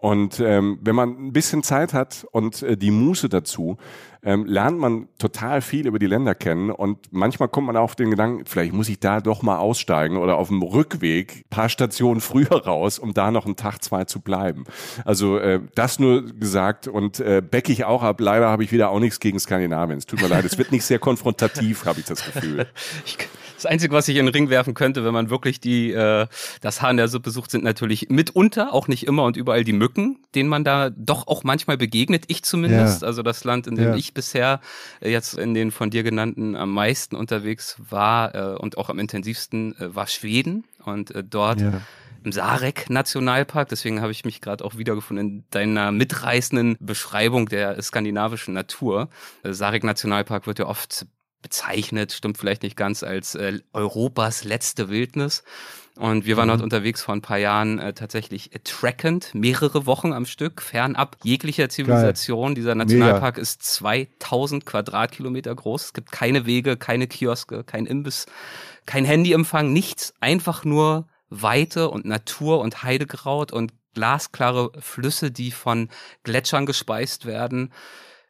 Und ähm, wenn man ein bisschen Zeit hat und äh, die Muße dazu, ähm, lernt man total viel über die Länder kennen. Und manchmal kommt man auf den Gedanken, vielleicht muss ich da doch mal aussteigen oder auf dem Rückweg paar Stationen früher raus, um da noch einen Tag, zwei zu bleiben. Also äh, das nur gesagt und äh, becke ich auch ab. Leider habe ich wieder auch nichts gegen Skandinavien. Es tut mir leid, es wird nicht sehr konfrontativ, habe ich das Gefühl. ich das Einzige, was ich in den Ring werfen könnte, wenn man wirklich die äh, das Haar in der Suppe sucht, sind natürlich mitunter, auch nicht immer und überall die Mücken, denen man da doch auch manchmal begegnet. Ich zumindest. Ja. Also das Land, in dem ja. ich bisher äh, jetzt in den von dir genannten am meisten unterwegs war äh, und auch am intensivsten äh, war Schweden. Und äh, dort ja im Sarek Nationalpark. Deswegen habe ich mich gerade auch wiedergefunden in deiner mitreißenden Beschreibung der skandinavischen Natur. Äh, Sarek Nationalpark wird ja oft bezeichnet, stimmt vielleicht nicht ganz, als äh, Europas letzte Wildnis. Und wir waren mhm. dort unterwegs vor ein paar Jahren äh, tatsächlich äh, trackend, mehrere Wochen am Stück, fernab jeglicher Zivilisation. Geil. Dieser Nationalpark Mega. ist 2000 Quadratkilometer groß. Es gibt keine Wege, keine Kioske, kein Imbiss, kein Handyempfang, nichts. Einfach nur Weite und Natur und Heidekraut und glasklare Flüsse, die von Gletschern gespeist werden.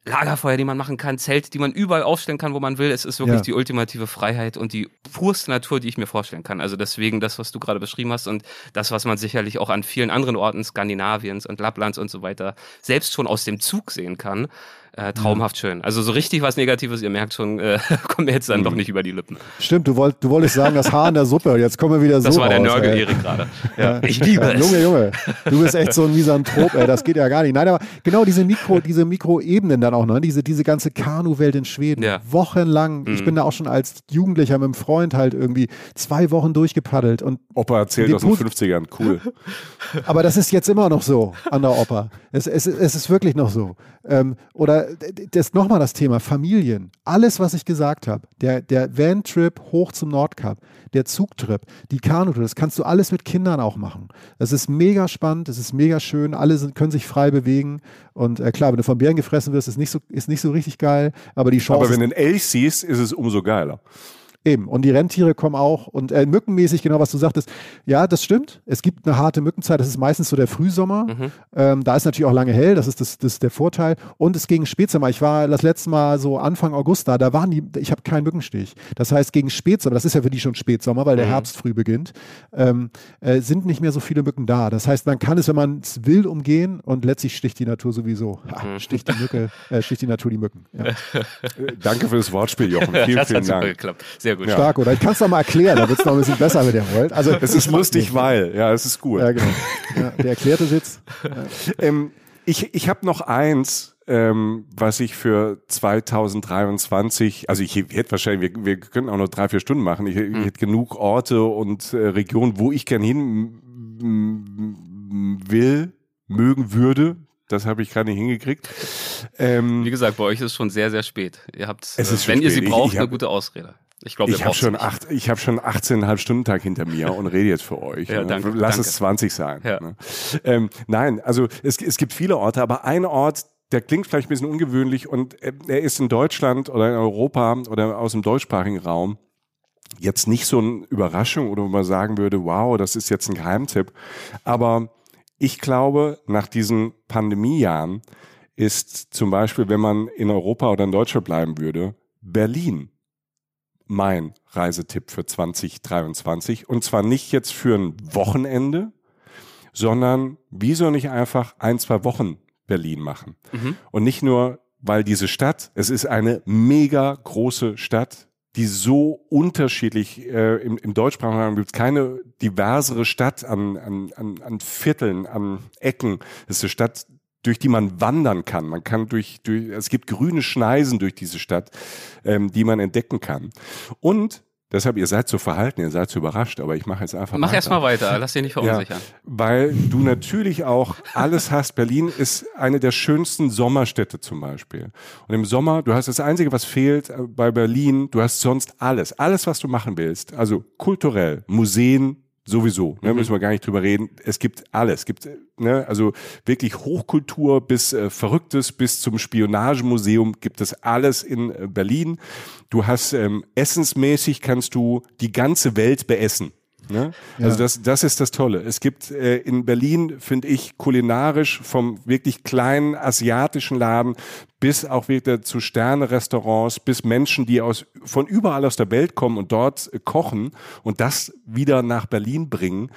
Lagerfeuer, die man machen kann, Zelte, die man überall aufstellen kann, wo man will. Es ist wirklich ja. die ultimative Freiheit und die purste Natur, die ich mir vorstellen kann. Also deswegen das, was du gerade beschrieben hast und das, was man sicherlich auch an vielen anderen Orten Skandinaviens und Lapplands und so weiter selbst schon aus dem Zug sehen kann äh, traumhaft schön. Also so richtig was Negatives, ihr merkt schon, äh, kommt mir jetzt dann mhm. doch nicht über die Lippen. Stimmt, du, wollt, du wolltest sagen, das Haar in der Suppe. Jetzt kommen wir wieder so Das war raus, der Nörgel-Erik gerade. Ja, ich liebe es. Junge, Junge, du bist echt so ein Misanthrop, ey, das geht ja gar nicht. Nein, aber genau diese Mikro, diese Mikroebenen dann auch noch, ne? diese, diese ganze Kanu-Welt in Schweden. Ja. Wochenlang, mhm. ich bin da auch schon als Jugendlicher mit einem Freund halt irgendwie zwei Wochen durchgepaddelt. Und Opa erzählt aus den 50ern, cool. aber das ist jetzt immer noch so, anderer Opa. Es, es, es ist wirklich noch so. Ähm, oder das nochmal das Thema Familien. Alles, was ich gesagt habe, der, der Van-Trip hoch zum Nordkap, der Zugtrip, die Kanutour, das kannst du alles mit Kindern auch machen. Das ist mega spannend, das ist mega schön, alle sind, können sich frei bewegen. Und äh, klar, wenn du von Bären gefressen wirst, ist nicht so, ist nicht so richtig geil, aber die Chance. Aber wenn du einen Elch siehst, ist es umso geiler. Eben. Und die Rentiere kommen auch. Und äh, mückenmäßig, genau was du sagtest, ja, das stimmt. Es gibt eine harte Mückenzeit. Das ist meistens so der Frühsommer. Mhm. Ähm, da ist natürlich auch lange hell. Das ist, das, das ist der Vorteil. Und es gegen Spätsommer. Ich war das letzte Mal so Anfang August da. Da waren die, ich habe keinen Mückenstich. Das heißt, gegen Spätsommer, das ist ja für die schon Spätsommer, weil der mhm. Herbst früh beginnt, ähm, äh, sind nicht mehr so viele Mücken da. Das heißt, man kann es, wenn man es will, umgehen. Und letztlich sticht die Natur sowieso. Ha, mhm. sticht die Mücke, äh, sticht die Natur die Mücken. Ja. Danke für das Wortspiel, Jochen. Vielen, vielen Dank. Geklappt. Sehr sehr gut. Ja. Stark, oder? Ich kann es doch mal erklären, da wird es noch ein bisschen besser mit dem Volt. Also, es ist lustig, nicht. weil, ja, es ist gut. Ja, genau. Ja, der erklärte Sitz. Ja. Ähm, ich ich habe noch eins, ähm, was ich für 2023, also ich hätte wahrscheinlich, wir, wir können auch noch drei, vier Stunden machen. Ich, ich hätte genug Orte und äh, Regionen, wo ich gern hin will, mögen würde. Das habe ich gerade nicht hingekriegt. Ähm, Wie gesagt, bei euch ist es schon sehr, sehr spät. Ihr habt, es ist wenn ihr sie braucht, ich, ich hab, eine gute Ausrede. Ich glaube, ich habe schon acht, ich habe schon 18,5 Stunden Tag hinter mir und rede jetzt für euch. ja, ne? danke, Lass danke. es 20 sein. Ja. Ne? Ähm, nein, also es, es gibt viele Orte, aber ein Ort, der klingt vielleicht ein bisschen ungewöhnlich und äh, er ist in Deutschland oder in Europa oder aus dem deutschsprachigen Raum jetzt nicht so eine Überraschung oder wo man sagen würde, wow, das ist jetzt ein Geheimtipp. Aber ich glaube, nach diesen Pandemiejahren ist zum Beispiel, wenn man in Europa oder in Deutschland bleiben würde, Berlin mein Reisetipp für 2023. Und zwar nicht jetzt für ein Wochenende, sondern wieso nicht einfach ein, zwei Wochen Berlin machen? Mhm. Und nicht nur, weil diese Stadt, es ist eine mega große Stadt, die so unterschiedlich, äh, im, im deutschsprachigen Raum gibt es keine diversere Stadt an, an, an, an Vierteln, an Ecken. Es ist eine Stadt, durch die man wandern kann. Man kann durch, durch es gibt grüne Schneisen durch diese Stadt, ähm, die man entdecken kann. Und Deshalb, ihr seid so verhalten, ihr seid so überrascht, aber ich mache jetzt einfach Mach erst mal weiter, lass dich nicht verunsichern. Ja, weil du natürlich auch alles hast. Berlin ist eine der schönsten Sommerstädte zum Beispiel. Und im Sommer, du hast das Einzige, was fehlt äh, bei Berlin, du hast sonst alles. Alles, was du machen willst. Also kulturell, Museen, sowieso, ne, mhm. müssen wir gar nicht drüber reden. Es gibt alles. Es gibt ne, also wirklich Hochkultur bis äh, Verrücktes bis zum Spionagemuseum gibt es alles in äh, Berlin. Du hast ähm, essensmäßig kannst du die ganze Welt beessen. Ne? Ja. Also das, das ist das Tolle. Es gibt äh, in Berlin, finde ich, kulinarisch vom wirklich kleinen asiatischen Laden bis auch wieder zu Sterne-Restaurants, bis Menschen, die aus, von überall aus der Welt kommen und dort äh, kochen und das wieder nach Berlin bringen,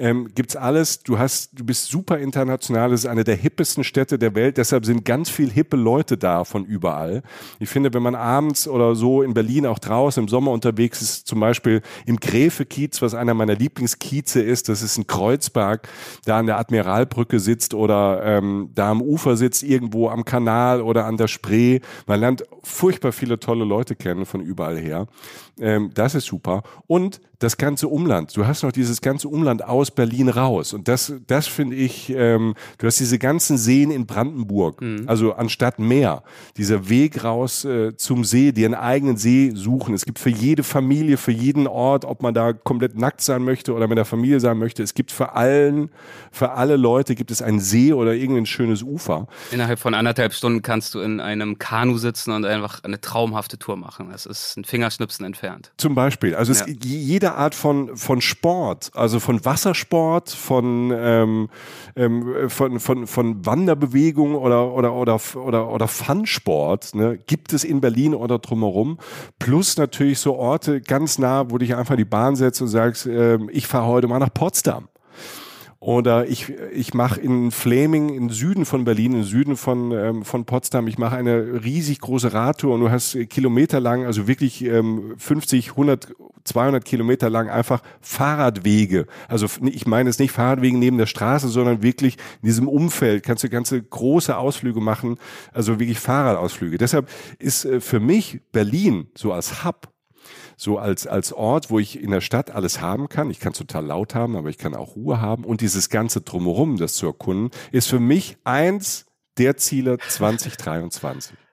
ähm, gibt's alles. Du hast, du bist super international. Es ist eine der hippesten Städte der Welt. Deshalb sind ganz viel hippe Leute da von überall. Ich finde, wenn man abends oder so in Berlin auch draußen im Sommer unterwegs ist, zum Beispiel im Gräfe-Kiez, was einer meiner Lieblingskieze ist, das ist ein Kreuzberg, da an der Admiralbrücke sitzt oder ähm, da am Ufer sitzt, irgendwo am Kanal oder an der Spree. Man lernt furchtbar viele tolle Leute kennen von überall her. Ähm, das ist super. Und das ganze Umland. Du hast noch dieses ganze Umland aus Berlin raus. Und das, das finde ich, ähm, du hast diese ganzen Seen in Brandenburg. Mhm. Also anstatt Meer. Dieser Weg raus äh, zum See, dir einen eigenen See suchen. Es gibt für jede Familie, für jeden Ort, ob man da komplett nackt sein möchte oder mit der Familie sein möchte. Es gibt für allen, für alle Leute gibt es einen See oder irgendein schönes Ufer. Innerhalb von anderthalb Stunden kannst du in einem Kanu sitzen und einfach eine traumhafte Tour machen. Das ist ein Fingerschnipsen entfernt. Zum Beispiel. Also ja. es, jede Art von, von Sport, also von Wassersport, von, ähm, ähm, von, von, von Wanderbewegung oder, oder, oder, oder, oder Funsport, ne, gibt es in Berlin oder drumherum. Plus natürlich so Orte ganz nah, wo dich einfach die Bahn setzt und sagst, äh, ich fahre heute mal nach Potsdam. Oder ich, ich mache in Flaming, im Süden von Berlin, im Süden von, ähm, von Potsdam, ich mache eine riesig große Radtour und du hast Kilometer lang, also wirklich ähm, 50, 100, 200 Kilometer lang einfach Fahrradwege. Also ich meine es nicht Fahrradwege neben der Straße, sondern wirklich in diesem Umfeld kannst du ganze große Ausflüge machen, also wirklich Fahrradausflüge. Deshalb ist äh, für mich Berlin so als Hub so als, als Ort, wo ich in der Stadt alles haben kann. Ich kann total laut haben, aber ich kann auch Ruhe haben. Und dieses ganze Drumherum, das zu erkunden, ist für mich eins der Ziele 2023.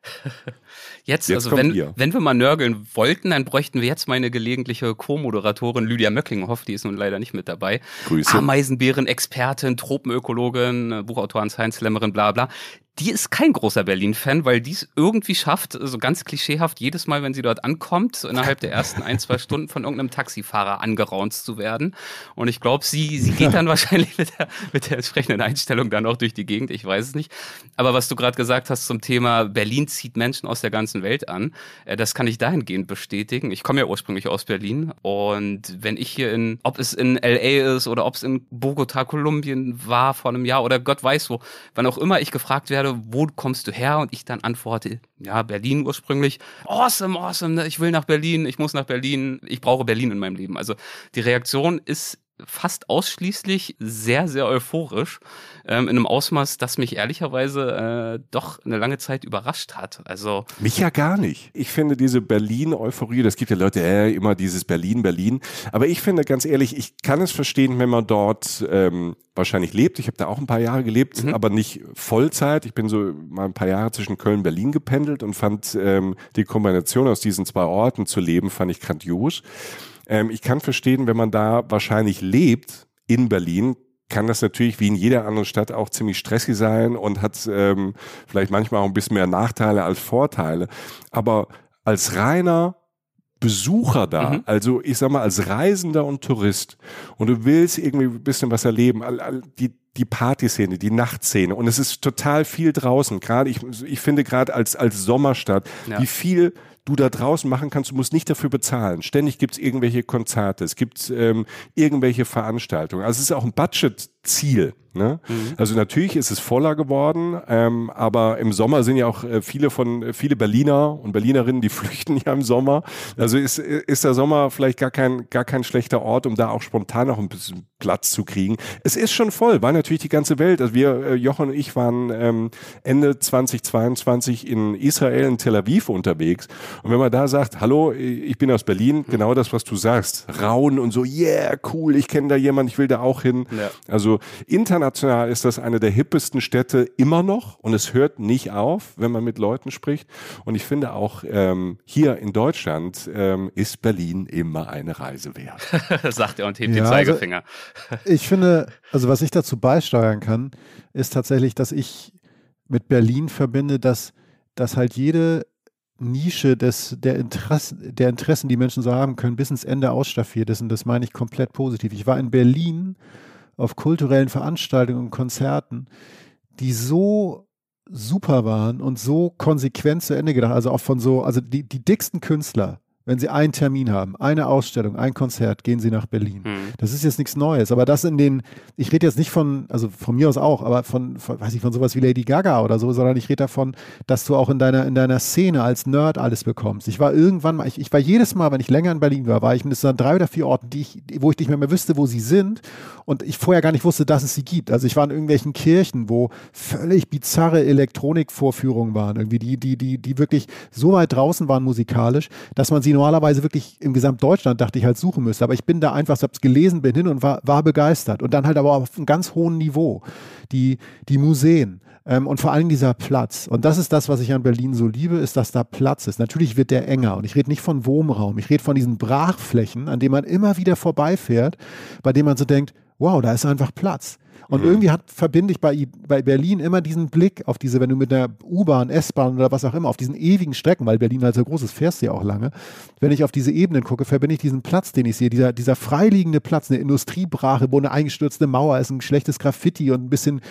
Jetzt, jetzt also wenn, wenn wir mal nörgeln wollten, dann bräuchten wir jetzt meine gelegentliche Co-Moderatorin Lydia Möcklinghoff, die ist nun leider nicht mit dabei. Grüße. Ameisenbären-Expertin, Tropenökologin, Buchautorin, Science-Slammerin, bla bla die ist kein großer Berlin-Fan, weil die es irgendwie schafft, so ganz klischeehaft, jedes Mal, wenn sie dort ankommt, so innerhalb der ersten ein, zwei Stunden von irgendeinem Taxifahrer angeraunt zu werden. Und ich glaube, sie, sie geht dann wahrscheinlich mit der, mit der entsprechenden Einstellung dann auch durch die Gegend, ich weiß es nicht. Aber was du gerade gesagt hast zum Thema Berlin zieht Menschen aus der ganzen Welt an, äh, das kann ich dahingehend bestätigen. Ich komme ja ursprünglich aus Berlin und wenn ich hier in, ob es in LA ist oder ob es in Bogota, Kolumbien war vor einem Jahr oder Gott weiß wo, wann auch immer ich gefragt werde, werde, wo kommst du her? Und ich dann antworte, ja, Berlin ursprünglich. Awesome, awesome, ne? ich will nach Berlin, ich muss nach Berlin, ich brauche Berlin in meinem Leben. Also die Reaktion ist fast ausschließlich sehr, sehr euphorisch, ähm, in einem Ausmaß, das mich ehrlicherweise äh, doch eine lange Zeit überrascht hat. Also mich ja gar nicht. Ich finde diese Berlin-Euphorie, das gibt ja Leute, äh, immer dieses Berlin, Berlin. Aber ich finde ganz ehrlich, ich kann es verstehen, wenn man dort ähm, wahrscheinlich lebt. Ich habe da auch ein paar Jahre gelebt, mhm. aber nicht Vollzeit. Ich bin so mal ein paar Jahre zwischen Köln und Berlin gependelt und fand ähm, die Kombination aus diesen zwei Orten zu leben, fand ich grandios. Ähm, ich kann verstehen, wenn man da wahrscheinlich lebt in Berlin, kann das natürlich wie in jeder anderen Stadt auch ziemlich stressig sein und hat ähm, vielleicht manchmal auch ein bisschen mehr Nachteile als Vorteile. Aber als reiner Besucher da, mhm. also ich sag mal als Reisender und Tourist und du willst irgendwie ein bisschen was erleben, die, die Partyszene, die Nachtszene und es ist total viel draußen, gerade ich, ich finde gerade als, als Sommerstadt, ja. wie viel du da draußen machen kannst. Du musst nicht dafür bezahlen. Ständig gibt's irgendwelche Konzerte, es gibt ähm, irgendwelche Veranstaltungen. Also es ist auch ein Budgetziel. Ne? Mhm. Also natürlich ist es voller geworden, ähm, aber im Sommer sind ja auch äh, viele von viele Berliner und Berlinerinnen, die flüchten ja im Sommer. Also ist, ist der Sommer vielleicht gar kein gar kein schlechter Ort, um da auch spontan noch ein bisschen Platz zu kriegen. Es ist schon voll, war natürlich die ganze Welt. Also wir, äh, Jochen und ich waren ähm, Ende 2022 in Israel, in Tel Aviv unterwegs. Und wenn man da sagt, hallo, ich bin aus Berlin, mhm. genau das, was du sagst, rauen und so, yeah, cool, ich kenne da jemanden, ich will da auch hin. Ja. Also international ist das eine der hippesten Städte immer noch und es hört nicht auf, wenn man mit Leuten spricht. Und ich finde auch ähm, hier in Deutschland ähm, ist Berlin immer eine Reise wert. sagt er und hebt ja, den also Zeigefinger. Also ich finde, also was ich dazu beisteuern kann, ist tatsächlich, dass ich mit Berlin verbinde, dass, dass halt jede Nische des, der, Interessen, der Interessen, die Menschen so haben können, bis ins Ende ausstaffiert ist. Und das meine ich komplett positiv. Ich war in Berlin auf kulturellen Veranstaltungen und Konzerten, die so super waren und so konsequent zu Ende gedacht. Also auch von so, also die, die dicksten Künstler, wenn Sie einen Termin haben, eine Ausstellung, ein Konzert, gehen Sie nach Berlin. Mhm. Das ist jetzt nichts Neues, aber das in den, ich rede jetzt nicht von, also von mir aus auch, aber von, von, weiß ich, von sowas wie Lady Gaga oder so, sondern ich rede davon, dass du auch in deiner, in deiner Szene als Nerd alles bekommst. Ich war irgendwann mal, ich, ich war jedes Mal, wenn ich länger in Berlin war, war ich mit so drei oder vier Orten, die ich, wo ich nicht mehr, mehr wüsste, wo sie sind und ich vorher gar nicht wusste, dass es sie gibt. Also ich war in irgendwelchen Kirchen, wo völlig bizarre Elektronikvorführungen waren, irgendwie, die, die, die, die wirklich so weit draußen waren musikalisch, dass man sie normalerweise wirklich im Gesamtdeutschland, dachte ich, halt suchen müsste. Aber ich bin da einfach, es gelesen, bin hin und war, war begeistert. Und dann halt aber auf einem ganz hohen Niveau. Die, die Museen. Ähm, und vor allem dieser Platz. Und das ist das, was ich an Berlin so liebe, ist, dass da Platz ist. Natürlich wird der enger. Und ich rede nicht von Wohnraum. Ich rede von diesen Brachflächen, an denen man immer wieder vorbeifährt, bei denen man so denkt, wow, da ist einfach Platz. Und mhm. irgendwie hat, verbinde ich bei, bei Berlin immer diesen Blick auf diese, wenn du mit der U-Bahn, S-Bahn oder was auch immer, auf diesen ewigen Strecken, weil Berlin halt so groß ist, fährst du ja auch lange. Wenn ich auf diese Ebenen gucke, verbinde ich diesen Platz, den ich sehe, dieser, dieser freiliegende Platz, eine Industriebrache, wo eine eingestürzte Mauer ist, ein schlechtes Graffiti und ein bisschen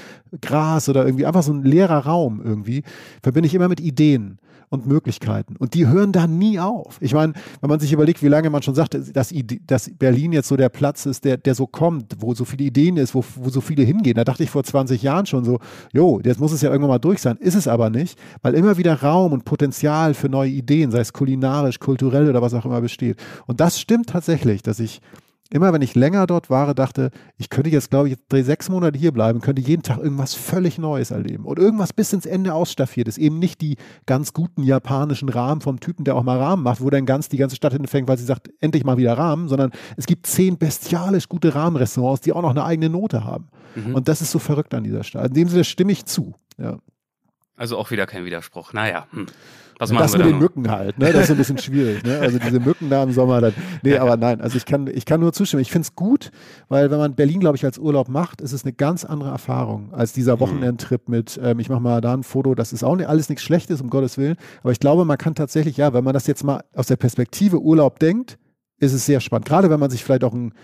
Gras oder irgendwie einfach so ein leerer Raum irgendwie, verbinde ich immer mit Ideen und Möglichkeiten. Und die hören da nie auf. Ich meine, wenn man sich überlegt, wie lange man schon sagt, dass, dass Berlin jetzt so der Platz ist, der, der so kommt, wo so viele Ideen ist, wo, wo so viele hingehen. Da dachte ich vor 20 Jahren schon so, jo, jetzt muss es ja irgendwann mal durch sein. Ist es aber nicht, weil immer wieder Raum und Potenzial für neue Ideen, sei es kulinarisch, kulturell oder was auch immer besteht. Und das stimmt tatsächlich, dass ich immer wenn ich länger dort war, dachte, ich könnte jetzt, glaube ich, drei, sechs Monate hier bleiben, könnte jeden Tag irgendwas völlig Neues erleben und irgendwas bis ins Ende ausstaffiert ist. Eben nicht die ganz guten japanischen Rahmen vom Typen, der auch mal Rahmen macht, wo dann ganz die ganze Stadt hinfängt, weil sie sagt, endlich mal wieder Rahmen, sondern es gibt zehn bestialisch gute Rahmenrestaurants, die auch noch eine eigene Note haben. Mhm. Und das ist so verrückt an dieser Stadt. In dem Sinne stimme ich zu. Ja. Also auch wieder kein Widerspruch. Naja, hm. Was machen das wir mit den Mücken halt, ne? Das ist ein bisschen schwierig, ne? Also diese Mücken da im Sommer dann. Nee, aber nein, also ich kann, ich kann nur zustimmen. Ich finde es gut, weil wenn man Berlin, glaube ich, als Urlaub macht, ist es eine ganz andere Erfahrung als dieser mhm. Wochenendtrip mit, ähm, ich mache mal da ein Foto, das ist auch nicht, alles nichts Schlechtes, um Gottes Willen. Aber ich glaube, man kann tatsächlich, ja, wenn man das jetzt mal aus der Perspektive Urlaub denkt, ist es sehr spannend. Gerade wenn man sich vielleicht auch ein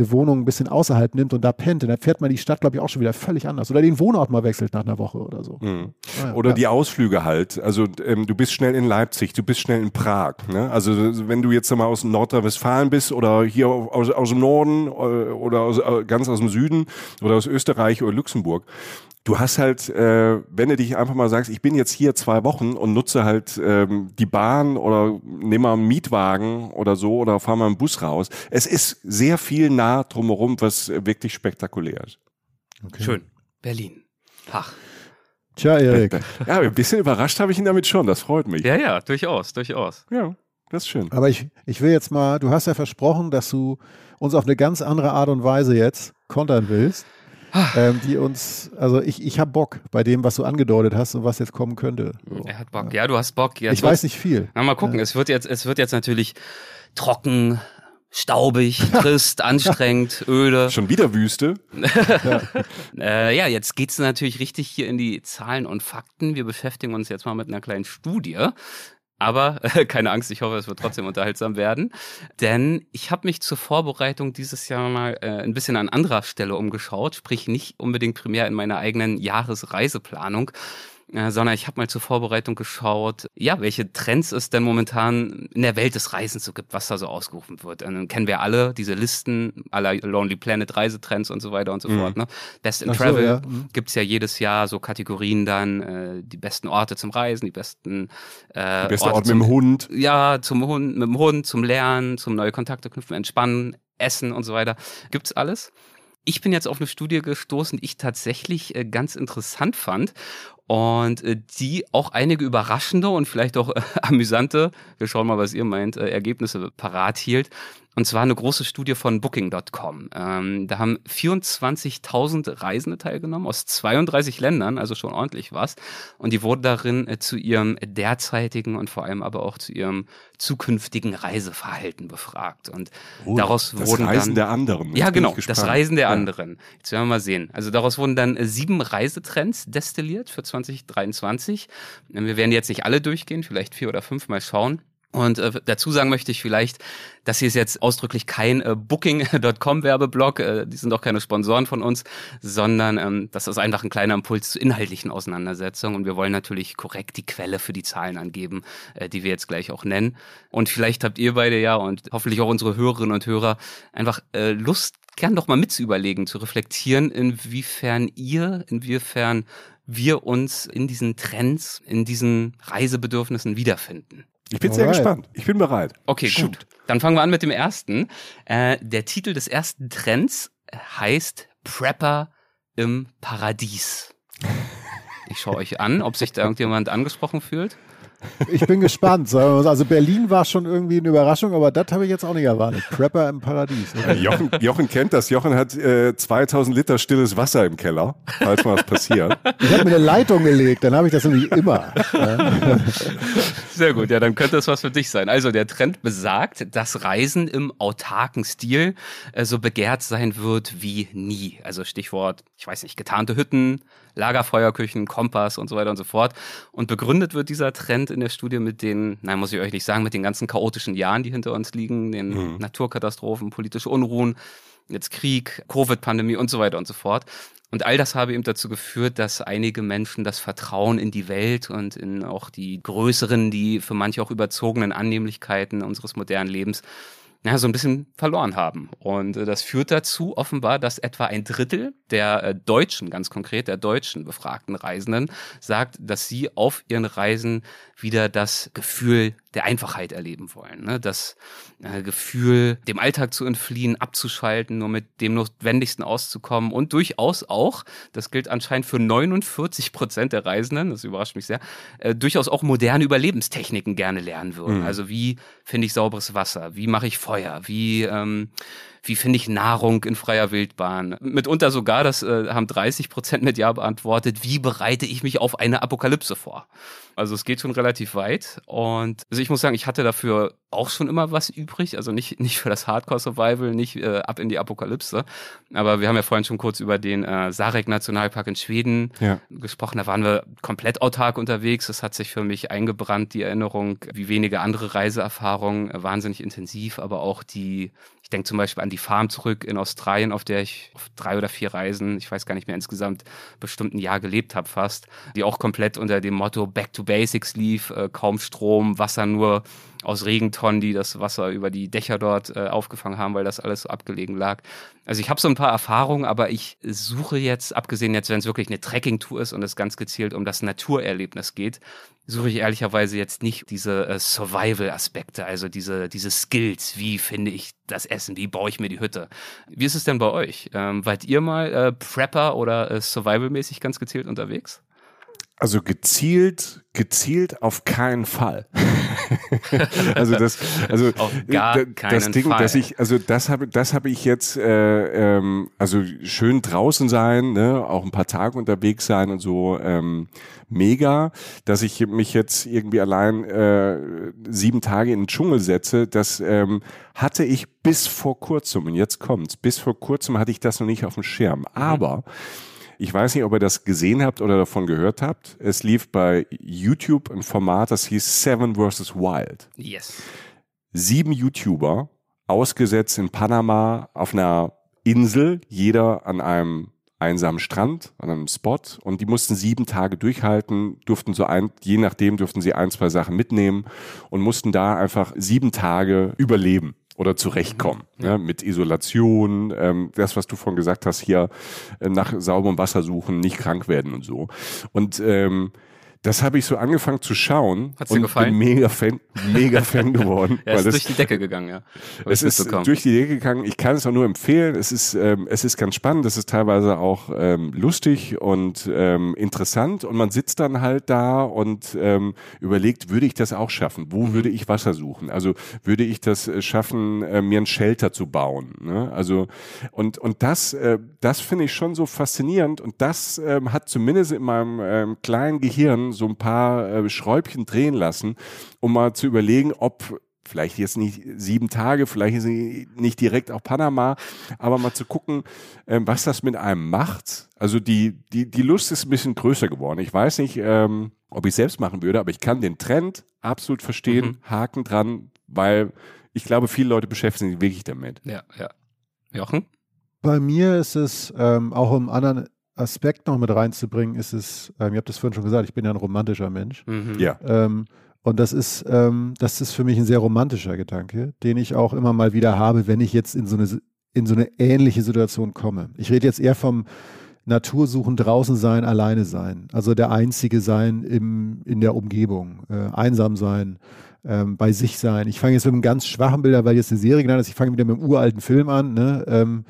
eine Wohnung ein bisschen außerhalb nimmt und da pennt, dann fährt man die Stadt, glaube ich, auch schon wieder völlig anders. Oder den Wohnort mal wechselt nach einer Woche oder so. Mhm. Ah, ja, oder ja. die Ausflüge halt. Also ähm, du bist schnell in Leipzig, du bist schnell in Prag. Ne? Also wenn du jetzt mal aus Nordrhein-Westfalen bist oder hier aus, aus dem Norden äh, oder aus, äh, ganz aus dem Süden oder aus Österreich oder Luxemburg, du hast halt, äh, wenn du dich einfach mal sagst, ich bin jetzt hier zwei Wochen und nutze halt ähm, die Bahn oder nehme mal einen Mietwagen oder so oder fahr mal einen Bus raus. Es ist sehr viel nah drumherum, was wirklich spektakulär ist. Okay. Schön. Berlin. Ach. Tja, Erik. Ja, ein bisschen überrascht habe ich ihn damit schon. Das freut mich. Ja, ja, durchaus, durchaus. Ja, das ist schön. Aber ich, ich will jetzt mal, du hast ja versprochen, dass du uns auf eine ganz andere Art und Weise jetzt kontern willst ähm, die uns, also ich, ich habe Bock bei dem, was du angedeutet hast und was jetzt kommen könnte. So. Er hat Bock, ja, du hast Bock. Jetzt ich weiß nicht viel. Na, mal gucken, ja. es wird jetzt, es wird jetzt natürlich trocken, staubig, trist, anstrengend, öde. Schon wieder Wüste. ja. Äh, ja, jetzt geht's natürlich richtig hier in die Zahlen und Fakten. Wir beschäftigen uns jetzt mal mit einer kleinen Studie, aber äh, keine Angst, ich hoffe, es wird trotzdem unterhaltsam werden. Denn ich habe mich zur Vorbereitung dieses Jahr mal äh, ein bisschen an anderer Stelle umgeschaut, sprich nicht unbedingt primär in meiner eigenen Jahresreiseplanung, äh, sondern ich habe mal zur Vorbereitung geschaut, ja, welche Trends es denn momentan in der Welt des Reisens so gibt, was da so ausgerufen wird. Und dann kennen wir alle diese Listen aller Lonely Planet Reisetrends und so weiter und so mhm. fort. Ne? Best in Ach Travel so, ja. mhm. gibt's ja jedes Jahr so Kategorien dann, äh, die besten Orte zum Reisen, die besten äh, die beste Orte Ort mit dem Hund. Ja, zum Hund, mit dem Hund, zum Lernen, zum neue Kontakte knüpfen, entspannen, essen und so weiter. Gibt's alles. Ich bin jetzt auf eine Studie gestoßen, die ich tatsächlich äh, ganz interessant fand und äh, die auch einige überraschende und vielleicht auch äh, amüsante, wir schauen mal, was ihr meint, äh, Ergebnisse parat hielt. Und zwar eine große Studie von Booking.com. Ähm, da haben 24.000 Reisende teilgenommen aus 32 Ländern, also schon ordentlich was. Und die wurden darin äh, zu ihrem derzeitigen und vor allem aber auch zu ihrem zukünftigen Reiseverhalten befragt. Und oh, daraus das wurden Reisen dann, der anderen. Jetzt ja, genau, das Reisen der ja. anderen. Jetzt werden wir mal sehen. Also daraus wurden dann äh, sieben Reisetrends destilliert für 2023. Wir werden jetzt nicht alle durchgehen, vielleicht vier oder fünf mal schauen. Und äh, dazu sagen möchte ich vielleicht, das hier ist jetzt ausdrücklich kein äh, Booking.com Werbeblock, äh, die sind auch keine Sponsoren von uns, sondern ähm, das ist einfach ein kleiner Impuls zu inhaltlichen Auseinandersetzungen und wir wollen natürlich korrekt die Quelle für die Zahlen angeben, äh, die wir jetzt gleich auch nennen. Und vielleicht habt ihr beide ja und hoffentlich auch unsere Hörerinnen und Hörer einfach äh, Lust, gern doch mal mit zu überlegen, zu reflektieren, inwiefern ihr, inwiefern wir uns in diesen Trends, in diesen Reisebedürfnissen wiederfinden. Ich bin Alright. sehr gespannt. Ich bin bereit. Okay, Shoot. gut. Dann fangen wir an mit dem ersten. Äh, der Titel des ersten Trends heißt Prepper im Paradies. Ich schaue euch an, ob sich da irgendjemand angesprochen fühlt. Ich bin gespannt. Also Berlin war schon irgendwie eine Überraschung, aber das habe ich jetzt auch nicht erwartet. Prepper im Paradies. Okay. Jochen, Jochen, kennt das. Jochen hat äh, 2000 Liter stilles Wasser im Keller, falls mal was passiert. Ich habe mir eine Leitung gelegt, dann habe ich das nämlich immer. Sehr gut, ja, dann könnte das was für dich sein. Also der Trend besagt, dass Reisen im autarken Stil äh, so begehrt sein wird wie nie. Also Stichwort, ich weiß nicht, getarnte Hütten, Lagerfeuerküchen, Kompass und so weiter und so fort. Und begründet wird dieser Trend in der Studie mit den, nein, muss ich euch nicht sagen, mit den ganzen chaotischen Jahren, die hinter uns liegen, den mhm. Naturkatastrophen, politische Unruhen, jetzt Krieg, Covid-Pandemie und so weiter und so fort. Und all das habe eben dazu geführt, dass einige Menschen das Vertrauen in die Welt und in auch die größeren, die für manche auch überzogenen Annehmlichkeiten unseres modernen Lebens ja, so ein bisschen verloren haben. Und äh, das führt dazu offenbar, dass etwa ein Drittel der äh, Deutschen, ganz konkret der deutschen befragten Reisenden, sagt, dass sie auf ihren Reisen wieder das Gefühl der Einfachheit erleben wollen. Ne? Das äh, Gefühl, dem Alltag zu entfliehen, abzuschalten, nur mit dem Notwendigsten auszukommen und durchaus auch, das gilt anscheinend für 49 Prozent der Reisenden, das überrascht mich sehr, äh, durchaus auch moderne Überlebenstechniken gerne lernen würden. Mhm. Also wie finde ich sauberes Wasser? Wie mache ich Feuer? Wie ähm, wie finde ich Nahrung in freier Wildbahn? Mitunter sogar, das äh, haben 30 Prozent mit Ja beantwortet, wie bereite ich mich auf eine Apokalypse vor? Also es geht schon relativ weit. Und also ich muss sagen, ich hatte dafür auch schon immer was übrig. Also nicht, nicht für das Hardcore-Survival, nicht äh, ab in die Apokalypse. Aber wir haben ja vorhin schon kurz über den äh, Sarek-Nationalpark in Schweden ja. gesprochen. Da waren wir komplett autark unterwegs. Das hat sich für mich eingebrannt, die Erinnerung, wie wenige andere Reiseerfahrungen, wahnsinnig intensiv, aber auch die ich denke zum Beispiel an die Farm zurück in Australien, auf der ich auf drei oder vier Reisen, ich weiß gar nicht mehr insgesamt, bestimmt ein Jahr gelebt habe fast, die auch komplett unter dem Motto Back to Basics lief, äh, kaum Strom, Wasser nur aus Regentonnen, die das Wasser über die Dächer dort äh, aufgefangen haben, weil das alles so abgelegen lag. Also ich habe so ein paar Erfahrungen, aber ich suche jetzt, abgesehen jetzt, wenn es wirklich eine Trekkingtour ist und es ganz gezielt um das Naturerlebnis geht, suche ich ehrlicherweise jetzt nicht diese äh, Survival-Aspekte, also diese, diese Skills, wie finde ich das Essen, wie baue ich mir die Hütte. Wie ist es denn bei euch? Ähm, wart ihr mal äh, Prepper oder äh, Survival-mäßig ganz gezielt unterwegs? Also gezielt, gezielt auf keinen Fall. also das, also auf gar keinen das Ding, Fall. dass ich, also das habe, das habe ich jetzt, äh, ähm, also schön draußen sein, ne, auch ein paar Tage unterwegs sein und so, ähm, mega, dass ich mich jetzt irgendwie allein äh, sieben Tage in den Dschungel setze, das ähm, hatte ich bis vor kurzem und jetzt kommt's, bis vor kurzem hatte ich das noch nicht auf dem Schirm, mhm. aber mhm ich weiß nicht, ob ihr das gesehen habt oder davon gehört habt. Es lief bei YouTube ein Format, das hieß Seven vs. Wild. Yes. Sieben YouTuber, ausgesetzt in Panama auf einer Insel, jeder an einem einsamen Strand, an einem Spot und die mussten sieben Tage durchhalten, durften so ein, je nachdem durften sie ein, zwei Sachen mitnehmen und mussten da einfach sieben Tage überleben oder zurechtkommen. Mhm. Ne, mit Isolation, ähm, das, was du vorhin gesagt hast, hier äh, nach sauberem Wasser suchen, nicht krank werden und so. Und ähm, das habe ich so angefangen zu schauen Hat's dir und gefallen? bin mega Fan, mega Fan geworden. ja, ist das, durch die Decke gegangen, ja. es ist durch die Decke gegangen. Ich kann es auch nur empfehlen. Es ist, ähm, es ist ganz spannend. Es ist teilweise auch ähm, lustig und ähm, interessant. Und man sitzt dann halt da und ähm, überlegt, würde ich das auch schaffen? Wo mhm. würde ich Wasser suchen? Also würde ich das äh, schaffen, äh, mir ein Shelter zu bauen? Ne? Also und und das, äh, das finde ich schon so faszinierend. Und das ähm, hat zumindest in meinem ähm, kleinen Gehirn so ein paar äh, Schräubchen drehen lassen, um mal zu überlegen, ob vielleicht jetzt nicht sieben Tage, vielleicht ist nicht direkt auch Panama, aber mal zu gucken, ähm, was das mit einem macht. Also die, die, die Lust ist ein bisschen größer geworden. Ich weiß nicht, ähm, ob ich selbst machen würde, aber ich kann den Trend absolut verstehen, mhm. Haken dran, weil ich glaube, viele Leute beschäftigen sich wirklich damit. Ja, ja. Jochen? Bei mir ist es ähm, auch im anderen Aspekt noch mit reinzubringen, ist es, ähm, ihr habt das vorhin schon gesagt, ich bin ja ein romantischer Mensch. Mhm. Ja. Ähm, und das ist, ähm, das ist für mich ein sehr romantischer Gedanke, den ich auch immer mal wieder habe, wenn ich jetzt in so eine, in so eine ähnliche Situation komme. Ich rede jetzt eher vom Natursuchen, draußen sein, alleine sein. Also der Einzige sein im, in der Umgebung, äh, einsam sein, ähm, bei sich sein. Ich fange jetzt mit einem ganz schwachen Bilder, weil jetzt eine Serie genannt ist, ich fange wieder mit einem uralten Film an, ne? Ähm,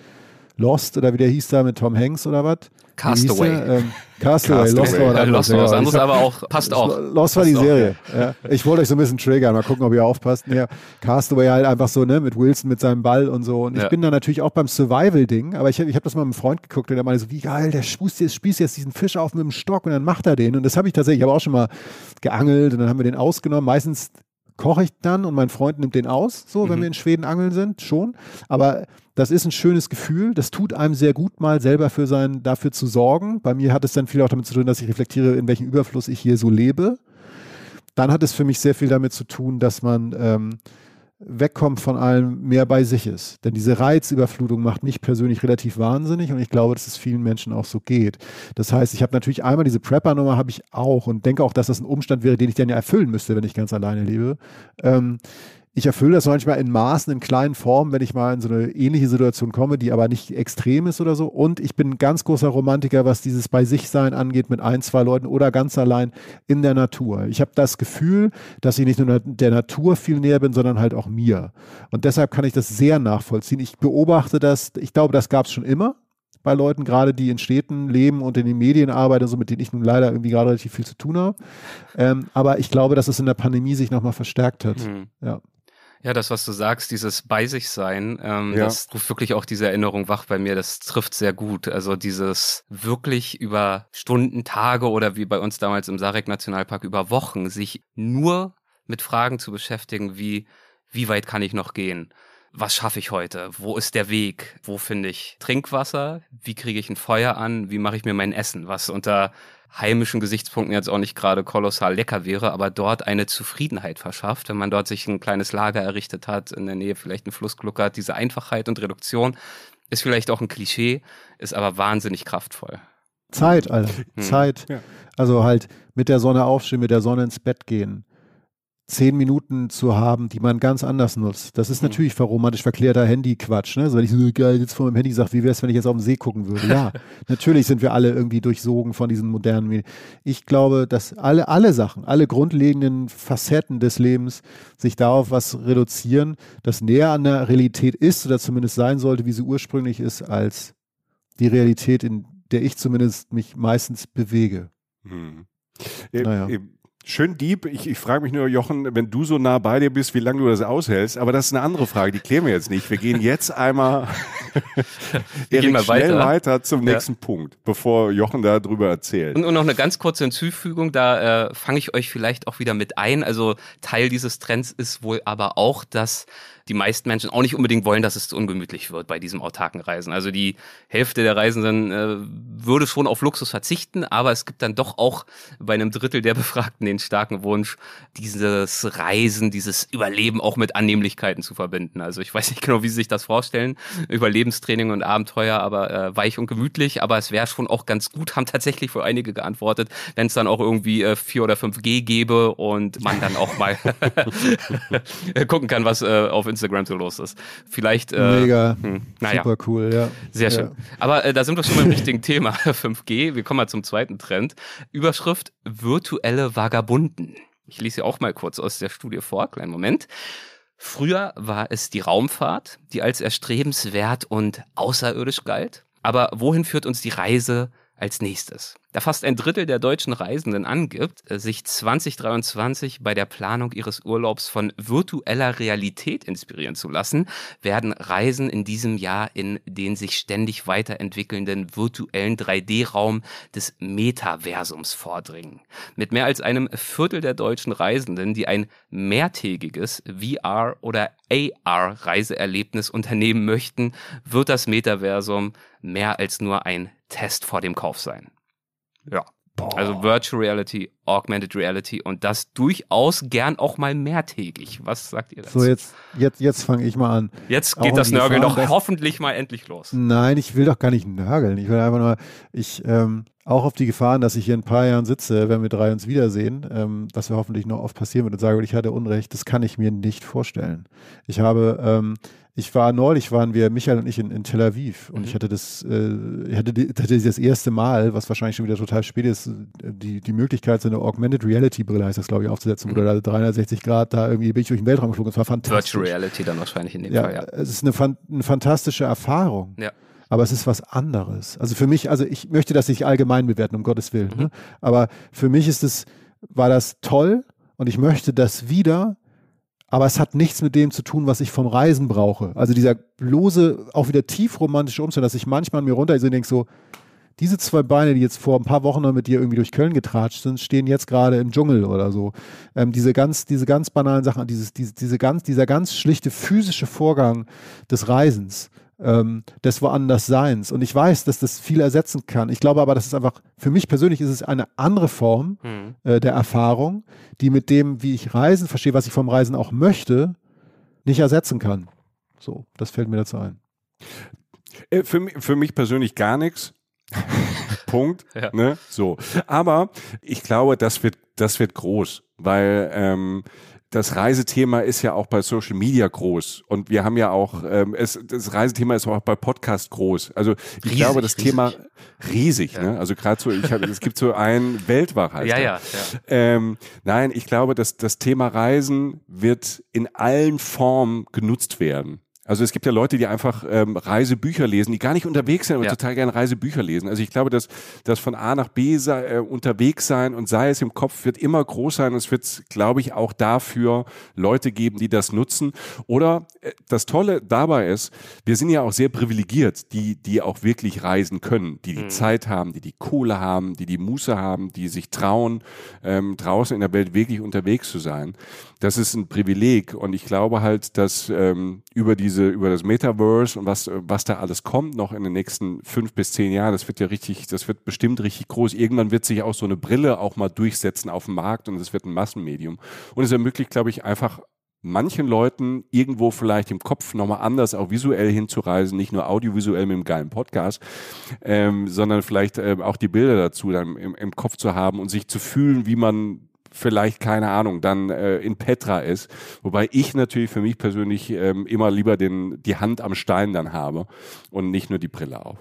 Lost oder wie der hieß da mit Tom Hanks oder was? Castaway. Ähm, Castaway, Castaway. Lost war, ja, Lost was anderes, aber auch passt auch. Lost war die Serie. Ja. Ich wollte euch so ein bisschen triggern, mal gucken, ob ihr aufpasst. Ja, Castaway halt einfach so, ne, mit Wilson mit seinem Ball und so. Und ich bin da natürlich auch beim Survival-Ding, aber ich, ich habe das mal mit einem Freund geguckt und der meinte so, wie geil, der spießt jetzt, spießt jetzt diesen Fisch auf mit dem Stock und dann macht er den. Und das habe ich tatsächlich, ich habe auch schon mal geangelt und dann haben wir den ausgenommen. Meistens koche ich dann und mein Freund nimmt den aus, so, wenn mhm. wir in Schweden angeln sind, schon. Aber das ist ein schönes Gefühl. Das tut einem sehr gut, mal selber für sein, dafür zu sorgen. Bei mir hat es dann viel auch damit zu tun, dass ich reflektiere, in welchem Überfluss ich hier so lebe. Dann hat es für mich sehr viel damit zu tun, dass man ähm, wegkommt von allem, mehr bei sich ist. Denn diese Reizüberflutung macht mich persönlich relativ wahnsinnig und ich glaube, dass es vielen Menschen auch so geht. Das heißt, ich habe natürlich einmal diese Prepper-Nummer habe ich auch und denke auch, dass das ein Umstand wäre, den ich dann ja erfüllen müsste, wenn ich ganz alleine lebe. Ähm, ich erfülle das manchmal in Maßen, in kleinen Formen, wenn ich mal in so eine ähnliche Situation komme, die aber nicht extrem ist oder so. Und ich bin ein ganz großer Romantiker, was dieses bei sich sein angeht, mit ein, zwei Leuten oder ganz allein in der Natur. Ich habe das Gefühl, dass ich nicht nur der Natur viel näher bin, sondern halt auch mir. Und deshalb kann ich das sehr nachvollziehen. Ich beobachte das, ich glaube, das gab es schon immer bei Leuten, gerade die in Städten leben und in den Medien arbeiten, so mit denen ich nun leider irgendwie gerade relativ viel zu tun habe. Ähm, aber ich glaube, dass es in der Pandemie sich nochmal verstärkt hat. Mhm. Ja. Ja, das, was du sagst, dieses bei sich sein, ähm, ja. das ruft wirklich auch diese Erinnerung wach bei mir. Das trifft sehr gut. Also dieses wirklich über Stunden, Tage oder wie bei uns damals im Sarek Nationalpark über Wochen sich nur mit Fragen zu beschäftigen, wie wie weit kann ich noch gehen? Was schaffe ich heute? Wo ist der Weg? Wo finde ich Trinkwasser? Wie kriege ich ein Feuer an? Wie mache ich mir mein Essen? Was unter heimischen Gesichtspunkten jetzt auch nicht gerade kolossal lecker wäre, aber dort eine Zufriedenheit verschafft, wenn man dort sich ein kleines Lager errichtet hat, in der Nähe vielleicht einen Flussglucker hat. Diese Einfachheit und Reduktion ist vielleicht auch ein Klischee, ist aber wahnsinnig kraftvoll. Zeit, Alter. Hm. Zeit. Ja. Also halt mit der Sonne aufstehen, mit der Sonne ins Bett gehen zehn Minuten zu haben, die man ganz anders nutzt. Das ist mhm. natürlich verromantisch verklärter Handy-Quatsch. Ne? Also wenn ich so geil jetzt vor meinem Handy sage, wie wäre es, wenn ich jetzt auf den See gucken würde? Ja, natürlich sind wir alle irgendwie durchsogen von diesen modernen Medien. Ich glaube, dass alle, alle Sachen, alle grundlegenden Facetten des Lebens sich darauf was reduzieren, das näher an der Realität ist oder zumindest sein sollte, wie sie ursprünglich ist, als die Realität, in der ich zumindest mich meistens bewege. Hm. Naja. Schön deep. Ich, ich frage mich nur, Jochen, wenn du so nah bei dir bist, wie lange du das aushältst. Aber das ist eine andere Frage, die klären wir jetzt nicht. Wir gehen jetzt einmal wir gehen mal schnell weiter. weiter zum ja. nächsten Punkt, bevor Jochen da drüber erzählt. Und, und noch eine ganz kurze Hinzufügung, da äh, fange ich euch vielleicht auch wieder mit ein. Also Teil dieses Trends ist wohl aber auch, dass die meisten Menschen auch nicht unbedingt wollen, dass es zu ungemütlich wird bei diesem autarken Reisen. Also die Hälfte der Reisenden äh, würde schon auf Luxus verzichten, aber es gibt dann doch auch bei einem Drittel der Befragten den starken Wunsch, dieses Reisen, dieses Überleben auch mit Annehmlichkeiten zu verbinden. Also ich weiß nicht genau, wie Sie sich das vorstellen. Überlebenstraining und Abenteuer, aber äh, weich und gemütlich, aber es wäre schon auch ganz gut, haben tatsächlich für einige geantwortet, wenn es dann auch irgendwie äh, 4 oder 5G gäbe und man dann auch mal gucken kann, was äh, auf Instagram so los ist. Vielleicht. Äh, Mega. Hm, naja. Super cool, ja. Sehr schön. Ja. Aber äh, da sind wir schon beim richtigen Thema 5G. Wir kommen mal zum zweiten Trend. Überschrift virtuelle Vagabunden. Ich lese sie auch mal kurz aus der Studie vor. Kleinen Moment. Früher war es die Raumfahrt, die als erstrebenswert und außerirdisch galt. Aber wohin führt uns die Reise als nächstes? Da fast ein Drittel der deutschen Reisenden angibt, sich 2023 bei der Planung ihres Urlaubs von virtueller Realität inspirieren zu lassen, werden Reisen in diesem Jahr in den sich ständig weiterentwickelnden virtuellen 3D-Raum des Metaversums vordringen. Mit mehr als einem Viertel der deutschen Reisenden, die ein mehrtägiges VR- oder AR-Reiseerlebnis unternehmen möchten, wird das Metaversum mehr als nur ein Test vor dem Kauf sein. Ja. Boah. Also Virtual Reality, Augmented Reality und das durchaus gern auch mal mehrtägig. Was sagt ihr dazu? So, jetzt, jetzt, jetzt fange ich mal an. Jetzt geht auch das Nörgeln doch hoffentlich mal endlich los. Nein, ich will doch gar nicht nörgeln. Ich will einfach nur, ich, ähm, auch auf die Gefahren, dass ich hier in ein paar Jahren sitze, wenn wir drei uns wiedersehen, ähm, was ja hoffentlich noch oft passieren wird und sage, ich hatte Unrecht, das kann ich mir nicht vorstellen. Ich habe ähm, ich war neulich, waren wir, Michael und ich, in, in Tel Aviv und mhm. ich hatte das, äh, hatte, hatte das erste Mal, was wahrscheinlich schon wieder total spät ist, die, die Möglichkeit, so eine Augmented Reality Brille heißt das, glaube ich, aufzusetzen, mhm. wo du da 360 Grad da irgendwie bin ich durch den Weltraum geflogen. Es war fantastisch. Virtual Reality dann wahrscheinlich in dem ja, Fall, ja. Es ist eine, eine fantastische Erfahrung. Ja aber es ist was anderes. Also für mich, also ich möchte das nicht allgemein bewerten, um Gottes Willen, mhm. ne? aber für mich ist es, war das toll und ich möchte das wieder aber es hat nichts mit dem zu tun, was ich vom Reisen brauche. Also dieser lose, auch wieder tiefromantische Umstand, dass ich manchmal mir runter denke so, diese zwei Beine, die jetzt vor ein paar Wochen noch mit dir irgendwie durch Köln getratscht sind, stehen jetzt gerade im Dschungel oder so. Ähm, diese ganz, diese ganz banalen Sachen, dieses, diese, diese ganz, dieser ganz schlichte physische Vorgang des Reisens, ähm, des Woandersseins. Und ich weiß, dass das viel ersetzen kann. Ich glaube aber, dass es einfach, für mich persönlich ist es eine andere Form mhm. äh, der Erfahrung, die mit dem, wie ich Reisen verstehe, was ich vom Reisen auch möchte, nicht ersetzen kann. So, das fällt mir dazu ein. Äh, für, für mich persönlich gar nichts. Punkt. Ja. Ne? So. Aber ich glaube, das wird, das wird groß, weil ähm, das Reisethema ist ja auch bei Social Media groß und wir haben ja auch ähm, es, das Reisethema ist auch bei Podcast groß. Also ich riesig, glaube, das riesig. Thema riesig. Ja. Ne? Also gerade so, ich habe, es gibt so ein Weltwach. Ja, ja, ja. Ähm, nein, ich glaube, dass das Thema Reisen wird in allen Formen genutzt werden. Also es gibt ja Leute, die einfach ähm, Reisebücher lesen, die gar nicht unterwegs sind, aber ja. total gerne Reisebücher lesen. Also ich glaube, dass das von A nach B sei, äh, unterwegs sein und sei es im Kopf, wird immer groß sein. Es wird, glaube ich, auch dafür Leute geben, die das nutzen. Oder äh, das Tolle dabei ist, wir sind ja auch sehr privilegiert, die, die auch wirklich reisen können, die die mhm. Zeit haben, die die Kohle haben, die die Muße haben, die sich trauen, ähm, draußen in der Welt wirklich unterwegs zu sein. Das ist ein Privileg und ich glaube halt, dass ähm, über diese diese, über das Metaverse und was, was da alles kommt noch in den nächsten fünf bis zehn Jahren, das wird ja richtig, das wird bestimmt richtig groß. Irgendwann wird sich auch so eine Brille auch mal durchsetzen auf dem Markt und es wird ein Massenmedium. Und es ermöglicht, glaube ich, einfach manchen Leuten irgendwo vielleicht im Kopf nochmal anders auch visuell hinzureisen, nicht nur audiovisuell mit einem geilen Podcast, ähm, sondern vielleicht äh, auch die Bilder dazu dann im, im Kopf zu haben und sich zu fühlen, wie man vielleicht, keine Ahnung, dann äh, in Petra ist. Wobei ich natürlich für mich persönlich ähm, immer lieber den, die Hand am Stein dann habe und nicht nur die Brille auf.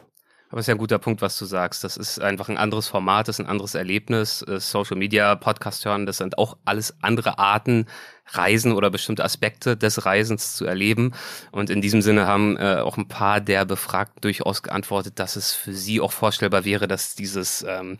Aber es ist ja ein guter Punkt, was du sagst. Das ist einfach ein anderes Format, das ist ein anderes Erlebnis. Äh, Social Media, Podcast hören, das sind auch alles andere Arten, Reisen oder bestimmte Aspekte des Reisens zu erleben. Und in diesem Sinne haben äh, auch ein paar der Befragten durchaus geantwortet, dass es für sie auch vorstellbar wäre, dass dieses ähm,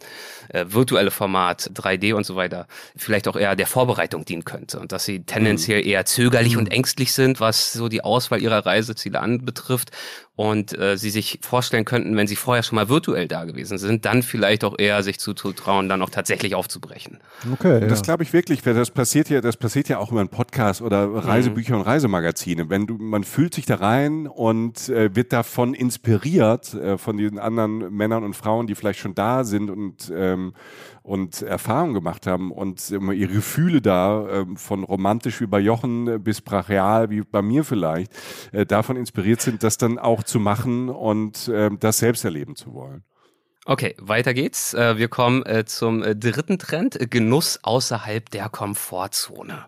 äh, virtuelle Format 3D und so weiter vielleicht auch eher der Vorbereitung dienen könnte und dass sie tendenziell eher zögerlich mhm. und ängstlich sind, was so die Auswahl ihrer Reiseziele anbetrifft und äh, sie sich vorstellen könnten, wenn sie vorher schon mal virtuell da gewesen sind, dann vielleicht auch eher sich zuzutrauen, dann auch tatsächlich aufzubrechen. Okay. Das ja. glaube ich wirklich, das passiert ja, das passiert ja auch immer in Podcasts oder Reisebücher mhm. und Reisemagazine. Wenn du, man fühlt sich da rein und äh, wird davon inspiriert äh, von diesen anderen Männern und Frauen, die vielleicht schon da sind und ähm, und Erfahrungen gemacht haben und immer ihre Gefühle da, äh, von romantisch wie bei Jochen bis brachial wie bei mir vielleicht, äh, davon inspiriert sind, das dann auch zu machen und äh, das selbst erleben zu wollen. Okay, weiter geht's. Äh, wir kommen äh, zum äh, dritten Trend, Genuss außerhalb der Komfortzone.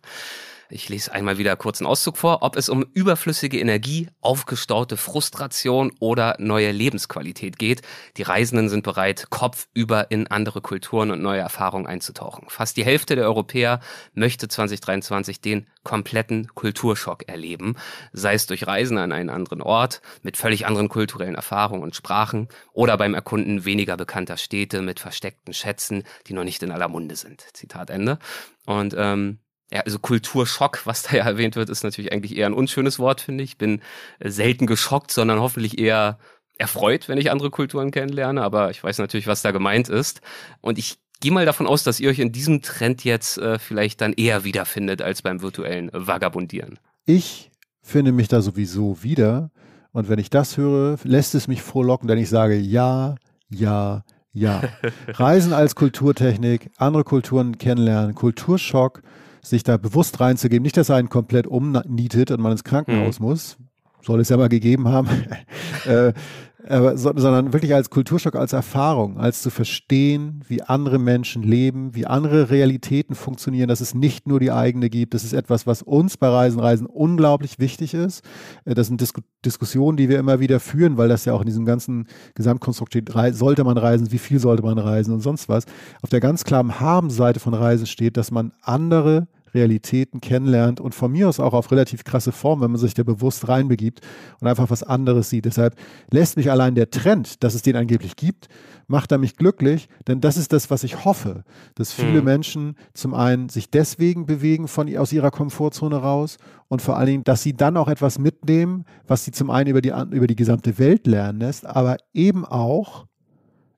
Ich lese einmal wieder kurz einen Auszug vor, ob es um überflüssige Energie, aufgestaute Frustration oder neue Lebensqualität geht. Die Reisenden sind bereit, kopfüber in andere Kulturen und neue Erfahrungen einzutauchen. Fast die Hälfte der Europäer möchte 2023 den kompletten Kulturschock erleben, sei es durch Reisen an einen anderen Ort mit völlig anderen kulturellen Erfahrungen und Sprachen oder beim Erkunden weniger bekannter Städte mit versteckten Schätzen, die noch nicht in aller Munde sind. Zitat Ende. Und ähm, ja, also Kulturschock, was da ja erwähnt wird, ist natürlich eigentlich eher ein unschönes Wort, finde ich. Bin äh, selten geschockt, sondern hoffentlich eher erfreut, wenn ich andere Kulturen kennenlerne. Aber ich weiß natürlich, was da gemeint ist. Und ich gehe mal davon aus, dass ihr euch in diesem Trend jetzt äh, vielleicht dann eher wiederfindet als beim virtuellen Vagabundieren. Ich finde mich da sowieso wieder. Und wenn ich das höre, lässt es mich frohlocken, denn ich sage ja, ja, ja. Reisen als Kulturtechnik, andere Kulturen kennenlernen, Kulturschock sich da bewusst reinzugeben. Nicht, dass er einen komplett umnietet und man ins Krankenhaus mhm. muss. Soll es ja mal gegeben haben. äh, aber, so, sondern wirklich als Kulturschock, als Erfahrung, als zu verstehen, wie andere Menschen leben, wie andere Realitäten funktionieren, dass es nicht nur die eigene gibt. Das ist etwas, was uns bei Reisen, Reisen unglaublich wichtig ist. Äh, das sind Dis Diskussionen, die wir immer wieder führen, weil das ja auch in diesem ganzen Gesamtkonstrukt steht. Sollte man reisen? Wie viel sollte man reisen? Und sonst was. Auf der ganz klaren Haben-Seite von Reisen steht, dass man andere Realitäten kennenlernt und von mir aus auch auf relativ krasse Form, wenn man sich da bewusst reinbegibt und einfach was anderes sieht. Deshalb lässt mich allein der Trend, dass es den angeblich gibt, macht er mich glücklich, denn das ist das, was ich hoffe, dass viele hm. Menschen zum einen sich deswegen bewegen von aus ihrer Komfortzone raus und vor allen Dingen, dass sie dann auch etwas mitnehmen, was sie zum einen über die, über die gesamte Welt lernen lässt, aber eben auch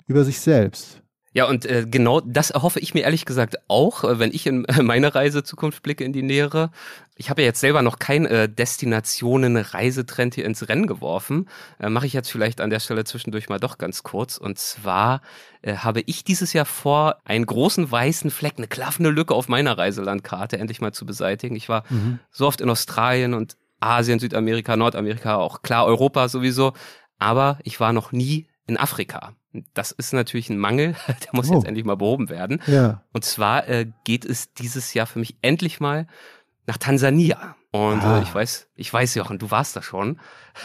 über sich selbst. Ja, und äh, genau das erhoffe ich mir ehrlich gesagt auch, äh, wenn ich in meine Reisezukunft blicke in die Nähere. Ich habe ja jetzt selber noch kein äh, Destinationen-Reisetrend hier ins Rennen geworfen. Äh, Mache ich jetzt vielleicht an der Stelle zwischendurch mal doch ganz kurz. Und zwar äh, habe ich dieses Jahr vor, einen großen weißen Fleck, eine klaffende Lücke auf meiner Reiselandkarte endlich mal zu beseitigen. Ich war mhm. so oft in Australien und Asien, Südamerika, Nordamerika, auch klar Europa sowieso. Aber ich war noch nie in Afrika. Das ist natürlich ein Mangel, der muss oh. jetzt endlich mal behoben werden. Ja. Und zwar äh, geht es dieses Jahr für mich endlich mal nach Tansania. Und Ah. äh, ich weiß, ich weiß, Jochen, du warst da schon.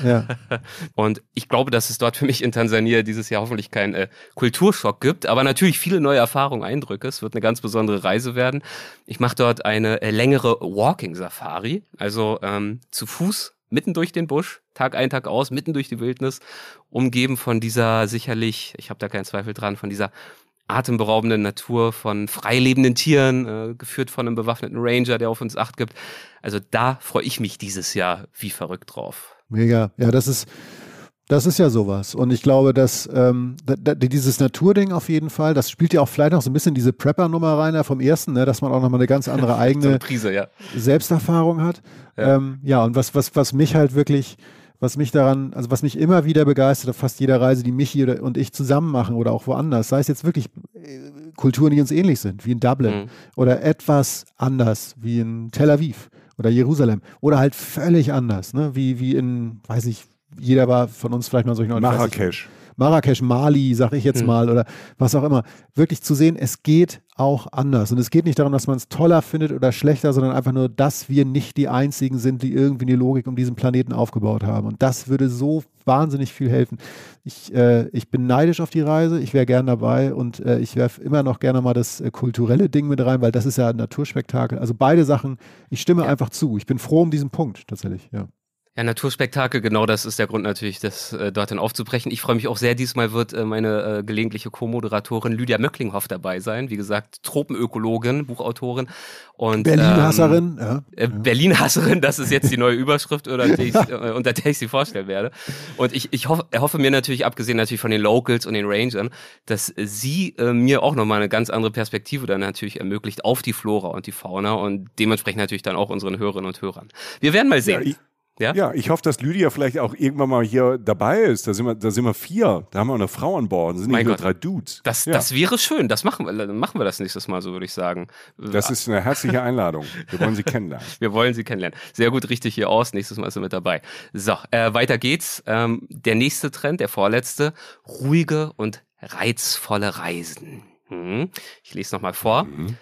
Ja. Und ich glaube, dass es dort für mich in Tansania dieses Jahr hoffentlich keinen äh, Kulturschock gibt, aber natürlich viele neue Erfahrungen, Eindrücke. Es wird eine ganz besondere Reise werden. Ich mache dort eine äh, längere Walking-Safari, also ähm, zu Fuß mitten durch den Busch, Tag ein, Tag aus, mitten durch die Wildnis, umgeben von dieser sicherlich, ich habe da keinen Zweifel dran, von dieser atemberaubenden Natur, von freilebenden Tieren, äh, geführt von einem bewaffneten Ranger, der auf uns Acht gibt. Also da freue ich mich dieses Jahr wie verrückt drauf. Mega. Ja, das ist, das ist ja sowas. Und ich glaube, dass ähm, dieses Naturding auf jeden Fall, das spielt ja auch vielleicht noch so ein bisschen diese Prepper-Nummer rein da vom ersten, ne, dass man auch nochmal eine ganz andere So eigene Prise, ja. Selbsterfahrung hat. Ja. Ja, ähm, ja und was, was, was mich halt wirklich, was mich daran, also was mich immer wieder begeistert auf fast jeder Reise, die Michi oder, und ich zusammen machen oder auch woanders, sei es jetzt wirklich äh, Kulturen, die uns ähnlich sind, wie in Dublin Mhm. oder etwas anders, wie in Tel Aviv oder Jerusalem oder halt völlig anders, ne? wie, wie in, weiß ich, jeder war von uns vielleicht mal solchen ich, Marrakesch. Marrakesch, Mali, sag ich jetzt Hm. mal, oder was auch immer. Wirklich zu sehen, es geht auch anders. Und es geht nicht darum, dass man es toller findet oder schlechter, sondern einfach nur, dass wir nicht die Einzigen sind, die irgendwie eine Logik um diesen Planeten aufgebaut haben. Und das würde so wahnsinnig viel helfen. Ich, äh, ich bin neidisch auf die Reise, ich wäre gern dabei und äh, ich werfe immer noch gerne mal das äh, kulturelle Ding mit rein, weil das ist ja ein Naturspektakel. Also beide Sachen, ich stimme Ja. einfach zu. Ich bin froh um diesen Punkt tatsächlich, ja. Ja, Naturspektakel, genau das ist der Grund natürlich, das äh, dorthin aufzubrechen. Ich freue mich auch sehr, diesmal wird äh, meine äh, gelegentliche Co-Moderatorin Lydia Möcklinghoff dabei sein. Wie gesagt, Tropenökologin, Buchautorin und Berlin-Hasserin, ja. äh, Berlin-Hasserin, das ist jetzt die neue Überschrift, unter der ich, äh, unter der ich sie vorstellen werde. Und ich, ich hoffe, erhoffe mir natürlich, abgesehen natürlich von den Locals und den Rangern, dass sie äh, mir auch nochmal eine ganz andere Perspektive dann natürlich ermöglicht auf die Flora und die Fauna und dementsprechend natürlich dann auch unseren Hörerinnen und Hörern. Wir werden mal Ja, sehen. ich, Ja? ja, ich hoffe, dass Lydia vielleicht auch irgendwann mal hier dabei ist. Da sind wir, da sind wir vier. Da haben wir eine Frau an Bord. Da sind Mein nicht nur drei Dudes. Das, ja, das wäre schön. Das machen wir, dann machen wir das nächstes Mal, so würde ich sagen. das ist eine herzliche Einladung. Wir wollen sie kennenlernen. wir wollen sie kennenlernen. Sehr gut, richtig hier aus. Nächstes Mal ist er mit dabei. So, äh, weiter geht's. Ähm, der nächste Trend, der vorletzte. Ruhige und reizvolle Reisen. Hm. Ich lese nochmal vor. Mhm.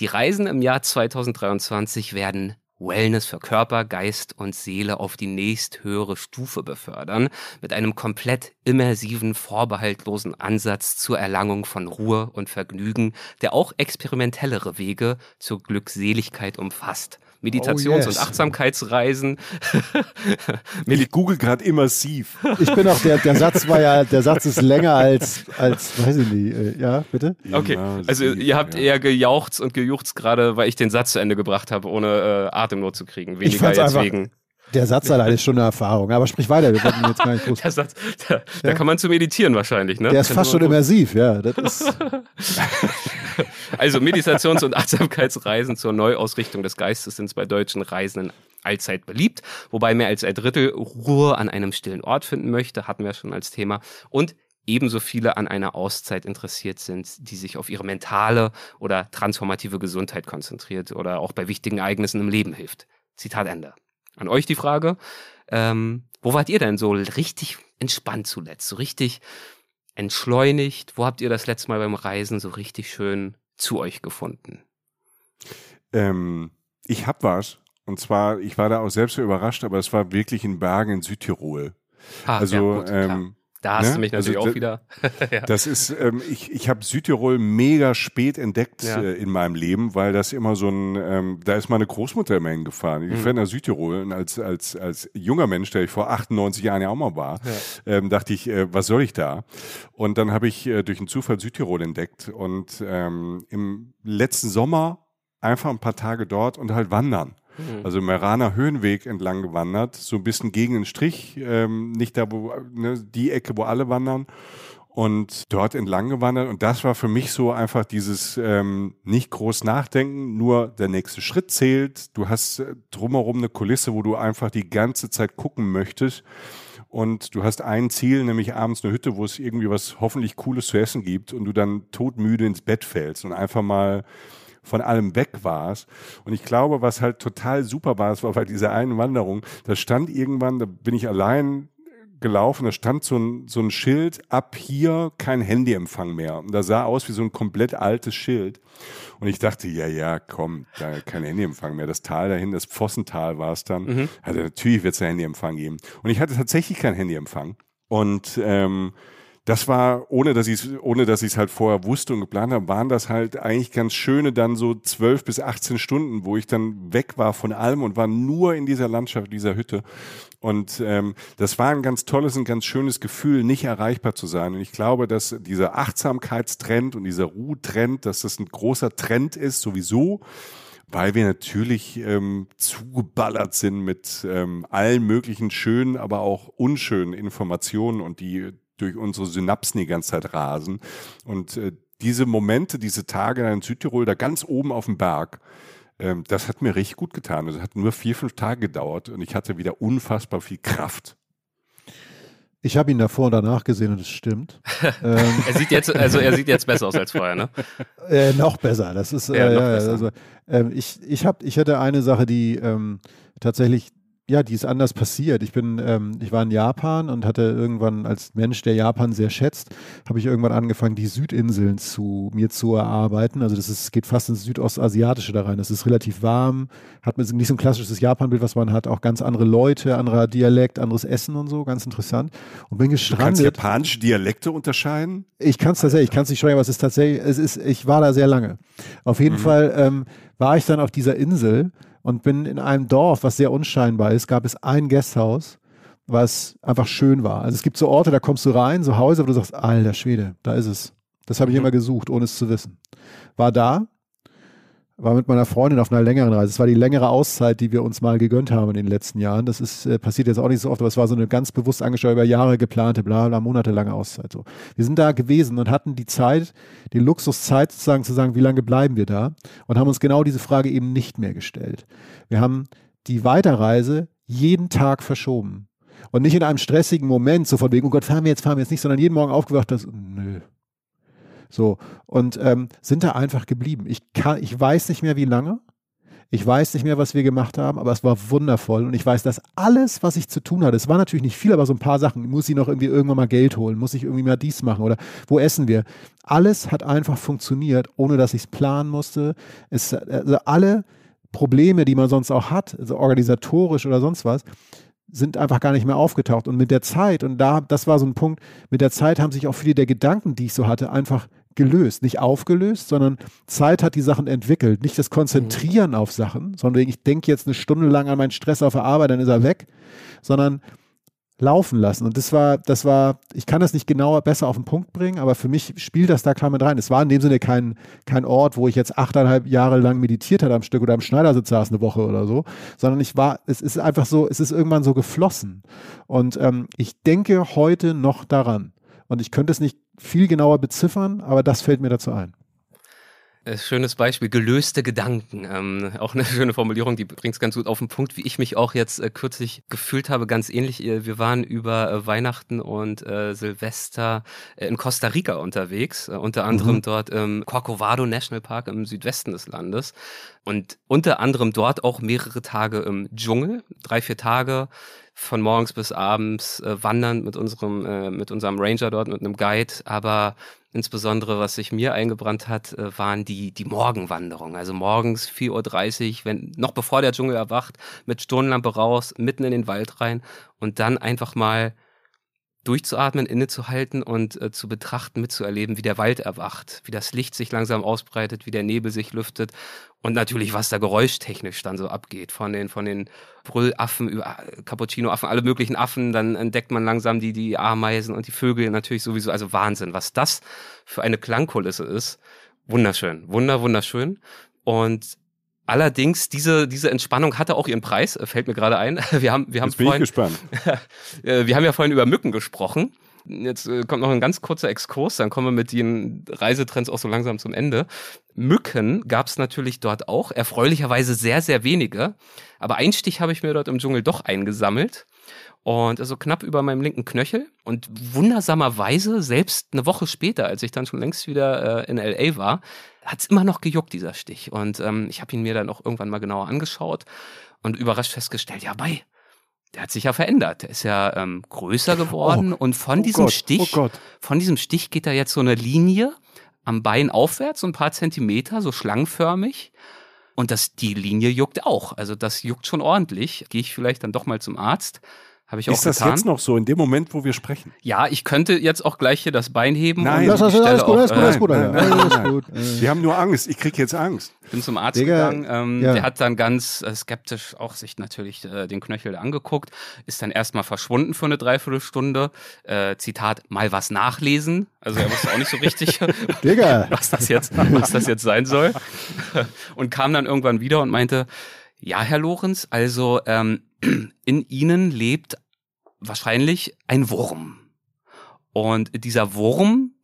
Die Reisen im Jahr 2023 werden Wellness für Körper, Geist und Seele auf die nächsthöhere Stufe befördern, mit einem komplett immersiven, vorbehaltlosen Ansatz zur Erlangung von Ruhe und Vergnügen, der auch experimentellere Wege zur Glückseligkeit umfasst. Meditations- Oh, yes. und Achtsamkeitsreisen. Ich google gerade immersiv. Ich bin auch, der, der Satz war ja, der Satz ist länger als, als weiß ich nicht, äh, ja, bitte? Okay, also ihr habt ja. eher gejauchzt und gejuchzt gerade, weil ich den Satz zu Ende gebracht habe, ohne äh, Atemnot zu kriegen. Weniger fand's jetzt einfach- wegen. Der Satz allein ist schon eine Erfahrung, aber sprich weiter, wir wollten jetzt gar nicht groß. Der Satz, da, da kann man zu meditieren wahrscheinlich, ne? Der ist fast schon immersiv, ja. Das ist, Also Meditations- und Achtsamkeitsreisen zur Neuausrichtung des Geistes sind bei deutschen Reisenden allzeit beliebt, wobei mehr als ein Drittel Ruhe an einem stillen Ort finden möchte, hatten wir schon als Thema. Und ebenso viele an einer Auszeit interessiert sind, die sich auf ihre mentale oder transformative Gesundheit konzentriert oder auch bei wichtigen Ereignissen im Leben hilft. Zitat Ende. An euch die Frage, ähm, wo wart ihr denn so richtig entspannt zuletzt, so richtig entschleunigt? Wo habt ihr das letzte Mal beim Reisen so richtig schön zu euch gefunden? Ähm, ich hab was. Und zwar, ich war da auch selbst so überrascht, aber es war wirklich in Bergen in Südtirol. Ah, Also, ja, gut, ähm, da hast ne? du mich Also natürlich da- auch wieder. ja. Das ist, ähm, ich, ich habe Südtirol mega spät entdeckt Ja. äh, in meinem Leben, weil das immer so ein, ähm, da ist meine Großmutter immer hingefahren. Ich Mhm. fährt nach Südtirol und als, als, als junger Mensch, der ich vor 98 Jahren ja auch mal war, ähm, dachte ich, äh, was soll ich da? Und dann habe ich äh, durch einen Zufall Südtirol entdeckt und ähm, im letzten Sommer einfach ein paar Tage dort und halt wandern. Mhm. Also Meraner Höhenweg entlang gewandert, so ein bisschen gegen den Strich, ähm, nicht da, wo, ne, die Ecke, wo alle wandern und dort entlang gewandert. Und das war für mich so einfach dieses ähm, nicht groß nachdenken, nur der nächste Schritt zählt. Du hast äh, drumherum eine Kulisse, wo du einfach die ganze Zeit gucken möchtest. Und du hast ein Ziel, nämlich abends eine Hütte, wo es irgendwie was hoffentlich Cooles zu essen gibt und du dann todmüde ins Bett fällst und einfach mal von allem weg warst. Und ich glaube, was halt total super war, es war bei dieser einen Wanderung, da stand irgendwann, da bin ich allein gelaufen, da stand so ein, so ein Schild, ab hier kein Handyempfang mehr. Und da sah aus wie so ein komplett altes Schild. Und ich dachte, ja, ja, komm, da kein Handyempfang mehr. Das Tal dahin, das Pfossental war es dann. Mhm. Also natürlich wird es ein Handyempfang geben. Und ich hatte tatsächlich keinen Handyempfang. Und ähm, das war, ohne dass ich es, ohne dass ich es halt vorher wusste und geplant habe, waren das halt eigentlich ganz schöne dann so zwölf bis 18 Stunden, wo ich dann weg war von allem und war nur in dieser Landschaft, dieser Hütte. Und ähm, das war ein ganz tolles, ein ganz schönes Gefühl, nicht erreichbar zu sein. Und ich glaube, dass dieser Achtsamkeitstrend und dieser Ruhetrend, dass das ein großer Trend ist, sowieso weil wir natürlich ähm, zugeballert sind mit ähm, allen möglichen schönen, aber auch unschönen Informationen und die durch unsere Synapsen die ganze Zeit rasen. Und äh, diese Momente, diese Tage in Südtirol, da ganz oben auf dem Berg, ähm, das hat mir richtig gut getan. Es hat nur vier, fünf Tage gedauert und ich hatte wieder unfassbar viel Kraft. Ich habe ihn davor und danach gesehen und es stimmt. ähm, er sieht jetzt, also er sieht jetzt besser aus als vorher, ne? Äh, noch besser. Das ist äh, ja, ja also, äh, ich, ich, hab, ich hatte eine Sache, die ähm, tatsächlich ja, die ist anders passiert. Ich bin, ähm, ich war in Japan und hatte irgendwann als Mensch, der Japan sehr schätzt, habe ich irgendwann angefangen, die Südinseln zu mir zu erarbeiten. Also das ist, geht fast ins Südostasiatische da rein. Das ist relativ warm, hat nicht so ein klassisches Japan-Bild, was man hat, auch ganz andere Leute, anderer Dialekt, anderes Essen und so, ganz interessant. Und bin gestrandet. Du kannst japanische Dialekte unterscheiden? Ich kann es tatsächlich, ich kann es nicht schreiben, aber es ist tatsächlich, es ist, ich war da sehr lange. Auf jeden mhm. Fall ähm, war ich dann auf dieser Insel und bin in einem Dorf, was sehr unscheinbar ist, gab es ein Gasthaus, was einfach schön war. Also es gibt so Orte, da kommst du rein, so Häuser, wo du sagst, alter Schwede, da ist es. Das habe ich mhm. immer gesucht, ohne es zu wissen. War da, war mit meiner Freundin auf einer längeren Reise. Es war die längere Auszeit, die wir uns mal gegönnt haben in den letzten Jahren. Das ist äh, passiert jetzt auch nicht so oft, aber es war so eine ganz bewusst angesteuerte, über Jahre geplante, bla bla, monatelange Auszeit. So. Wir sind da gewesen und hatten die Zeit, die Luxuszeit sozusagen zu sagen, wie lange bleiben wir da? Und haben uns genau diese Frage eben nicht mehr gestellt. Wir haben die Weiterreise jeden Tag verschoben. Und nicht in einem stressigen Moment, so von wegen, oh Gott, fahren wir jetzt, fahren wir jetzt nicht, sondern jeden Morgen aufgewacht, das, nö, so, und ähm, sind da einfach geblieben. Ich, kann, ich weiß nicht mehr, wie lange. Ich weiß nicht mehr, was wir gemacht haben, aber es war wundervoll. Und ich weiß, dass alles, was ich zu tun hatte, es war natürlich nicht viel, aber so ein paar Sachen, muss ich noch irgendwie irgendwann mal Geld holen, muss ich irgendwie mal dies machen oder wo essen wir? Alles hat einfach funktioniert, ohne dass ich es planen musste. Es, also alle Probleme, die man sonst auch hat, also organisatorisch oder sonst was, sind einfach gar nicht mehr aufgetaucht. Und mit der Zeit, und da, das war so ein Punkt, mit der Zeit haben sich auch viele der Gedanken, die ich so hatte, einfach gelöst, nicht aufgelöst, sondern Zeit hat die Sachen entwickelt. Nicht das Konzentrieren mhm. auf Sachen, sondern ich denke jetzt eine Stunde lang an meinen Stress auf der Arbeit, dann ist er weg, sondern laufen lassen. Und das war, das war, ich kann das nicht genauer besser auf den Punkt bringen, aber für mich spielt das da klar mit rein. Es war in dem Sinne kein, kein Ort, wo ich jetzt achteinhalb Jahre lang meditiert habe am Stück oder am Schneidersitz saß eine Woche oder so, sondern ich war, es ist einfach so, es ist irgendwann so geflossen. Und ähm, ich denke heute noch daran. Und ich könnte es nicht viel genauer beziffern, aber das fällt mir dazu ein. Äh, schönes Beispiel, gelöste Gedanken. Ähm, auch eine schöne Formulierung, die bringt es ganz gut auf den Punkt, wie ich mich auch jetzt äh, kürzlich gefühlt habe, ganz ähnlich. Äh, wir waren über äh, Weihnachten und äh, Silvester äh, in Costa Rica unterwegs, unter anderem mhm. dort im Corcovado National Park im Südwesten des Landes. Und unter anderem dort auch mehrere Tage im Dschungel, drei, vier Tage von morgens bis abends äh, wandern mit unserem, äh, mit unserem Ranger dort, mit einem Guide. Aber insbesondere, was sich mir eingebrannt hat, äh, waren die, die Morgenwanderungen. Also morgens 4.30 Uhr, wenn, noch bevor der Dschungel erwacht, mit Stirnlampe raus, mitten in den Wald rein und dann einfach mal durchzuatmen, innezuhalten und äh, zu betrachten, mitzuerleben, wie der Wald erwacht, wie das Licht sich langsam ausbreitet, wie der Nebel sich lüftet und natürlich, was da geräuschtechnisch dann so abgeht, von den, von den Brüllaffen über äh, Cappuccino-Affen, alle möglichen Affen, dann entdeckt man langsam die, die Ameisen und die Vögel natürlich sowieso, also Wahnsinn, was das für eine Klangkulisse ist. Wunderschön, wunder, wunderschön. Und Allerdings, diese, diese Entspannung hatte auch ihren Preis, äh, fällt mir gerade ein. Wir haben, wir haben Jetzt bin vorhin, ich gespannt. Äh, wir haben ja vorhin über Mücken gesprochen. Jetzt äh, kommt noch ein ganz kurzer Exkurs, dann kommen wir mit den Reisetrends auch so langsam zum Ende. Mücken gab es natürlich dort auch, erfreulicherweise sehr, sehr wenige. Aber einen Stich habe ich mir dort im Dschungel doch eingesammelt. Und also knapp über meinem linken Knöchel. Und wundersamerweise, selbst eine Woche später, als ich dann schon längst wieder äh, in LA war, hat es immer noch gejuckt, dieser Stich. Und ähm, ich habe ihn mir dann auch irgendwann mal genauer angeschaut und überrascht festgestellt, ja, bei, der hat sich ja verändert. Der ist ja ähm, größer geworden Oh, und von oh diesem Gott, Stich, oh von diesem Stich geht da jetzt so eine Linie am Bein aufwärts, so ein paar Zentimeter, so schlangenförmig. Und das, die Linie juckt auch. Also das juckt schon ordentlich. Gehe ich vielleicht dann doch mal zum Arzt. Habe ich auch Ist das getan. jetzt noch so, in dem Moment, wo wir sprechen? Ja, ich könnte jetzt auch gleich hier das Bein heben. Nein. und Das ist Stelle alles gut, alles gut, alles gut, Alles gut. Wir haben nur Angst. Ich krieg jetzt Angst. bin zum Arzt Digga, gegangen. Ähm, ja. Der hat dann ganz äh, skeptisch auch sich natürlich äh, den Knöchel angeguckt, ist dann erstmal verschwunden für eine Dreiviertelstunde. Äh, Zitat, mal was nachlesen. Also er wusste auch nicht so richtig, was das jetzt, was das jetzt sein soll. Und kam dann irgendwann wieder und meinte, ja, Herr Lorenz, also ähm, in Ihnen lebt wahrscheinlich ein Wurm. Und dieser Wurm,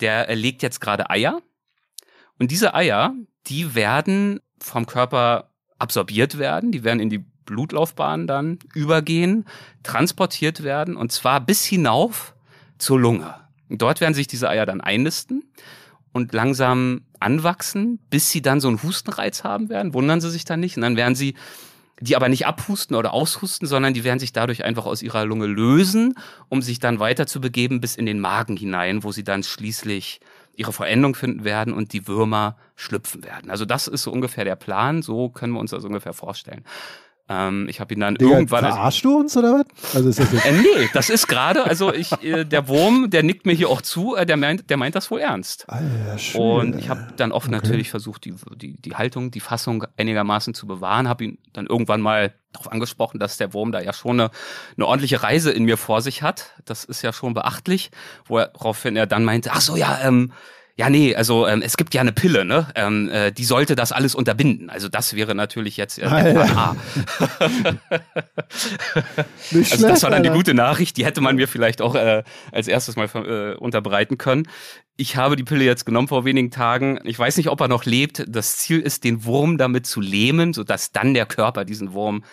der legt jetzt gerade Eier. Und diese Eier, die werden vom Körper absorbiert werden, die werden in die Blutlaufbahn dann übergehen, transportiert werden und zwar bis hinauf zur Lunge. Dort werden sich diese Eier dann einnisten und langsam anwachsen, bis sie dann so einen Hustenreiz haben werden. Wundern Sie sich dann nicht. Und dann werden sie die aber nicht abhusten oder aushusten, sondern die werden sich dadurch einfach aus ihrer Lunge lösen, um sich dann weiter zu begeben bis in den Magen hinein, wo sie dann schließlich ihre Vollendung finden werden und die Würmer schlüpfen werden. Also das ist so ungefähr der Plan, so können wir uns das ungefähr vorstellen. Ähm, ich habe ihn dann Digga, irgendwann... verarschst du uns oder was? Also ist das jetzt äh, nee, das ist gerade, also ich, äh, der Wurm, der nickt mir hier auch zu, äh, der meint, der meint das wohl ernst. Alter, schön. Und ich habe dann oft natürlich versucht, die, die, die Haltung, die Fassung einigermaßen zu bewahren, habe ihn dann irgendwann mal darauf angesprochen, dass der Wurm da ja schon eine, eine ordentliche Reise in mir vor sich hat. Das ist ja schon beachtlich, woraufhin er dann meinte, ach so, ja, ähm, ja, nee, also ähm, es gibt ja eine Pille, ne? Ähm, äh, die sollte das alles unterbinden. Also das wäre natürlich jetzt äh, A. Also das war dann die gute Nachricht, die hätte man mir vielleicht auch äh, als erstes mal äh, unterbreiten können. Ich habe die Pille jetzt genommen vor wenigen Tagen. Ich weiß nicht, ob er noch lebt. Das Ziel ist, den Wurm damit zu lähmen, sodass dann der Körper diesen Wurm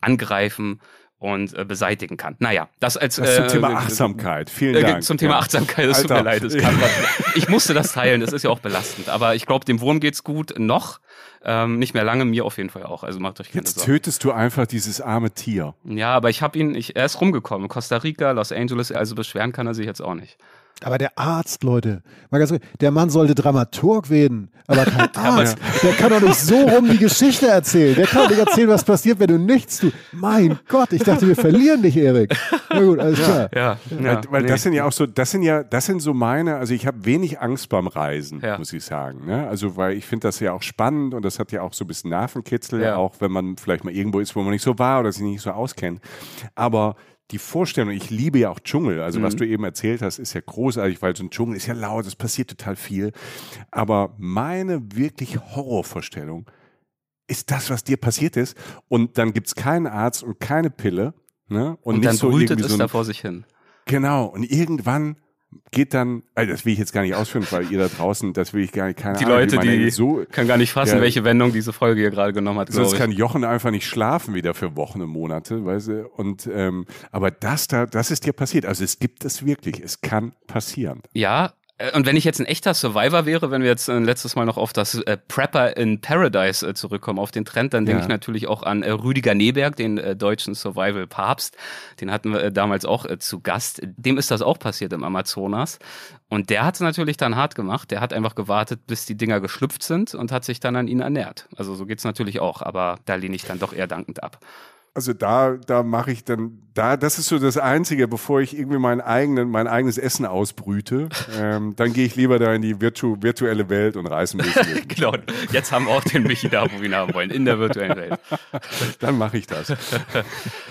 angreifen und äh, beseitigen kann. Naja, das als Das zum äh, Thema Achtsamkeit. Vielen äh, Dank. Zum Thema Ja. Achtsamkeit, es tut mir leid. Grad- ich musste das teilen, das ist ja auch belastend. Aber ich glaube, dem Wurm geht's gut noch. Ähm, nicht mehr lange, mir auf jeden Fall auch. Also macht euch keine Jetzt Sorgen. tötest du einfach dieses arme Tier. Ja, aber ich habe ihn, ich, er ist rumgekommen. Costa Rica, Los Angeles, also beschweren kann er sich jetzt auch nicht. Aber der Arzt, Leute, mal ganz kurz, der Mann sollte Dramaturg werden, aber kein Arzt. Der kann doch nicht so rum die Geschichte erzählen. Der kann doch nicht erzählen, was passiert, wenn du nichts tust. Mein Gott, ich dachte, wir verlieren dich, Erik. Na gut, alles klar. Ja, weil weil das sind ja auch so, das sind ja, das sind so meine, also ich habe wenig Angst beim Reisen, Ja. muss ich sagen. Ne? Also weil ich finde das ja auch spannend und das hat ja auch so ein bisschen Nervenkitzel, Ja. auch wenn man vielleicht mal irgendwo ist, wo man nicht so war oder sich nicht so auskennt. Aber die Vorstellung, ich liebe ja auch Dschungel, also Mhm. was du eben erzählt hast, ist ja großartig, weil so ein Dschungel ist ja laut, es passiert total viel. Aber meine wirklich Horrorvorstellung ist das, was dir passiert ist. Und dann gibt's keinen Arzt und keine Pille. Ne? Und, Und, dann so brütet es so da vor sich hin. Genau, und irgendwann geht dann, also das will ich jetzt gar nicht ausführen, weil ihr da draußen, das will ich gar nicht, keine Die Ahnung, Leute, die so, können gar nicht fassen, Ja. welche Wendung diese Folge hier gerade genommen hat, sonst kann. Jochen einfach nicht schlafen wieder für Wochen und Monate, weißt du, und, ähm, aber das da, das ist dir passiert, also es gibt es wirklich, es kann passieren. Ja, und wenn ich jetzt ein echter Survivor wäre, wenn wir jetzt äh, letztes Mal noch auf das äh, Prepper in Paradise äh, zurückkommen, auf den Trend, dann denke Ja. ich natürlich auch an äh, Rüdiger Neberg, den äh, deutschen Survival-Papst. Den hatten wir äh, damals auch äh, zu Gast. Dem ist das auch passiert im Amazonas. Und der hat es natürlich dann hart gemacht. Der hat einfach gewartet, bis die Dinger geschlüpft sind und hat sich dann an ihnen ernährt. Also so geht's natürlich auch, aber da lehne ich dann doch eher dankend ab. Also da, da mache ich dann, da, das ist so das Einzige, bevor ich irgendwie mein, eigenen, mein eigenes Essen ausbrüte, ähm, dann gehe ich lieber da in die virtu virtuelle Welt und reiße ein bisschen. Genau, jetzt haben wir auch den Michi da, wo wir ihn haben wollen, in der virtuellen Welt. dann mache ich das.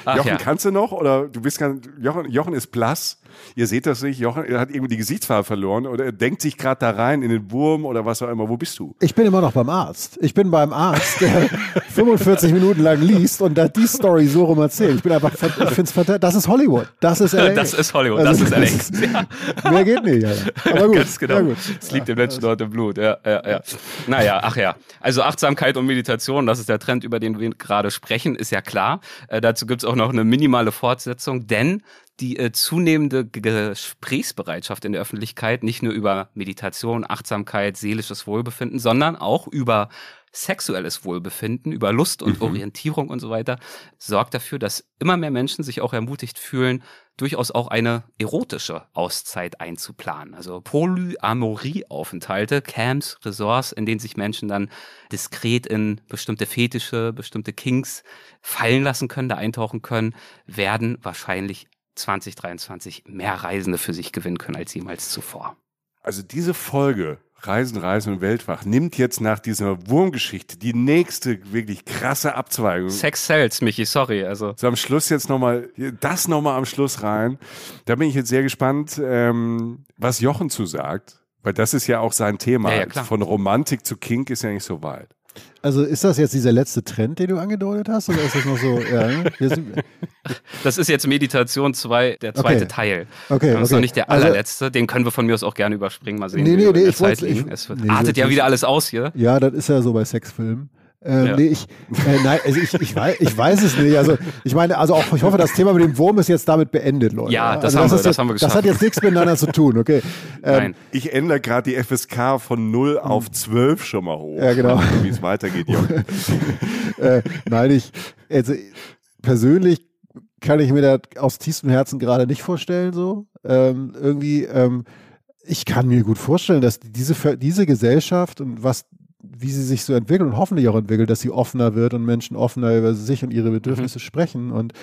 Ach Jochen, ja. kannst du noch? Oder du bist ganz, Jochen, Jochen ist blass. Ihr seht das nicht. Jochen er hat irgendwie die Gesichtsfarbe verloren oder er denkt sich gerade da rein in den Wurm oder was auch immer. Wo bist du? Ich bin immer noch beim Arzt. Ich bin beim Arzt, der 45 Minuten lang liest und da die Story so rum erzählt. Ich bin einfach, ich finde es fantastisch. Das ist Hollywood. Das ist LA. Das ist Hollywood, Also, das ist LA. Mehr geht nicht, Alter. Aber gut. Ganz genau. Ja, gut. Es liegt dem Menschen dort im Blut. Ja, ja, ja. Naja, ach ja. Also Achtsamkeit und Meditation, das ist der Trend, über den wir gerade sprechen, ist ja klar. Äh, dazu gibt's auch noch eine minimale Fortsetzung, denn die äh, zunehmende Gesprächsbereitschaft in der Öffentlichkeit, nicht nur über Meditation, Achtsamkeit, seelisches Wohlbefinden, sondern auch über sexuelles Wohlbefinden, über Lust und mhm. Orientierung und so weiter, sorgt dafür, dass immer mehr Menschen sich auch ermutigt fühlen, durchaus auch eine erotische Auszeit einzuplanen. Also Polyamorie-Aufenthalte, Camps, Resorts, in denen sich Menschen dann diskret in bestimmte Fetische, bestimmte Kings fallen lassen können, da eintauchen können, werden wahrscheinlich 2023 mehr Reisende für sich gewinnen können als jemals zuvor. Also diese Folge Reisen, Reisen und Weltwach nimmt jetzt nach dieser Wurmgeschichte die nächste wirklich krasse Abzweigung. Sex sells, Michi, sorry. Also. So am Schluss jetzt nochmal, das nochmal am Schluss rein. Da bin ich jetzt sehr gespannt, ähm, was Jochen zu sagt. Weil das ist ja auch sein Thema. Ja, ja, Von Romantik zu Kink ist ja nicht so weit. Also ist das jetzt dieser letzte Trend, den du angedeutet hast, oder ist das noch so? Ja, ne? das ist jetzt Meditation 2, der zweite okay. Teil. Okay, das ist okay. noch nicht der also allerletzte. Also, den können wir von mir aus auch gerne überspringen. Mal sehen, nee, nee, nee, ich wollte, ich, es nee, artet ja wieder alles aus hier. Ja, das ist ja so bei Sexfilmen. Ähm, ja. Nee, ich, äh, nein, also ich, ich, weiß, ich weiß es nicht. Also ich meine, also auch ich hoffe, das Thema mit dem Wurm ist jetzt damit beendet, Leute. Ja, das, also, haben, das, wir, das haben wir geschafft. Das hat jetzt nichts miteinander zu tun, okay? Ähm, nein. Ich ändere gerade die FSK von 0 auf 12 schon mal hoch. Ja, genau. Wie es weitergeht, Junge. äh, nein, ich, also persönlich kann ich mir das aus tiefstem Herzen gerade nicht vorstellen, so. Ähm, irgendwie, ähm, ich kann mir gut vorstellen, dass diese, diese Gesellschaft und was wie sie sich so entwickelt und hoffentlich auch entwickelt, dass sie offener wird und Menschen offener über sich und ihre Bedürfnisse mhm. sprechen und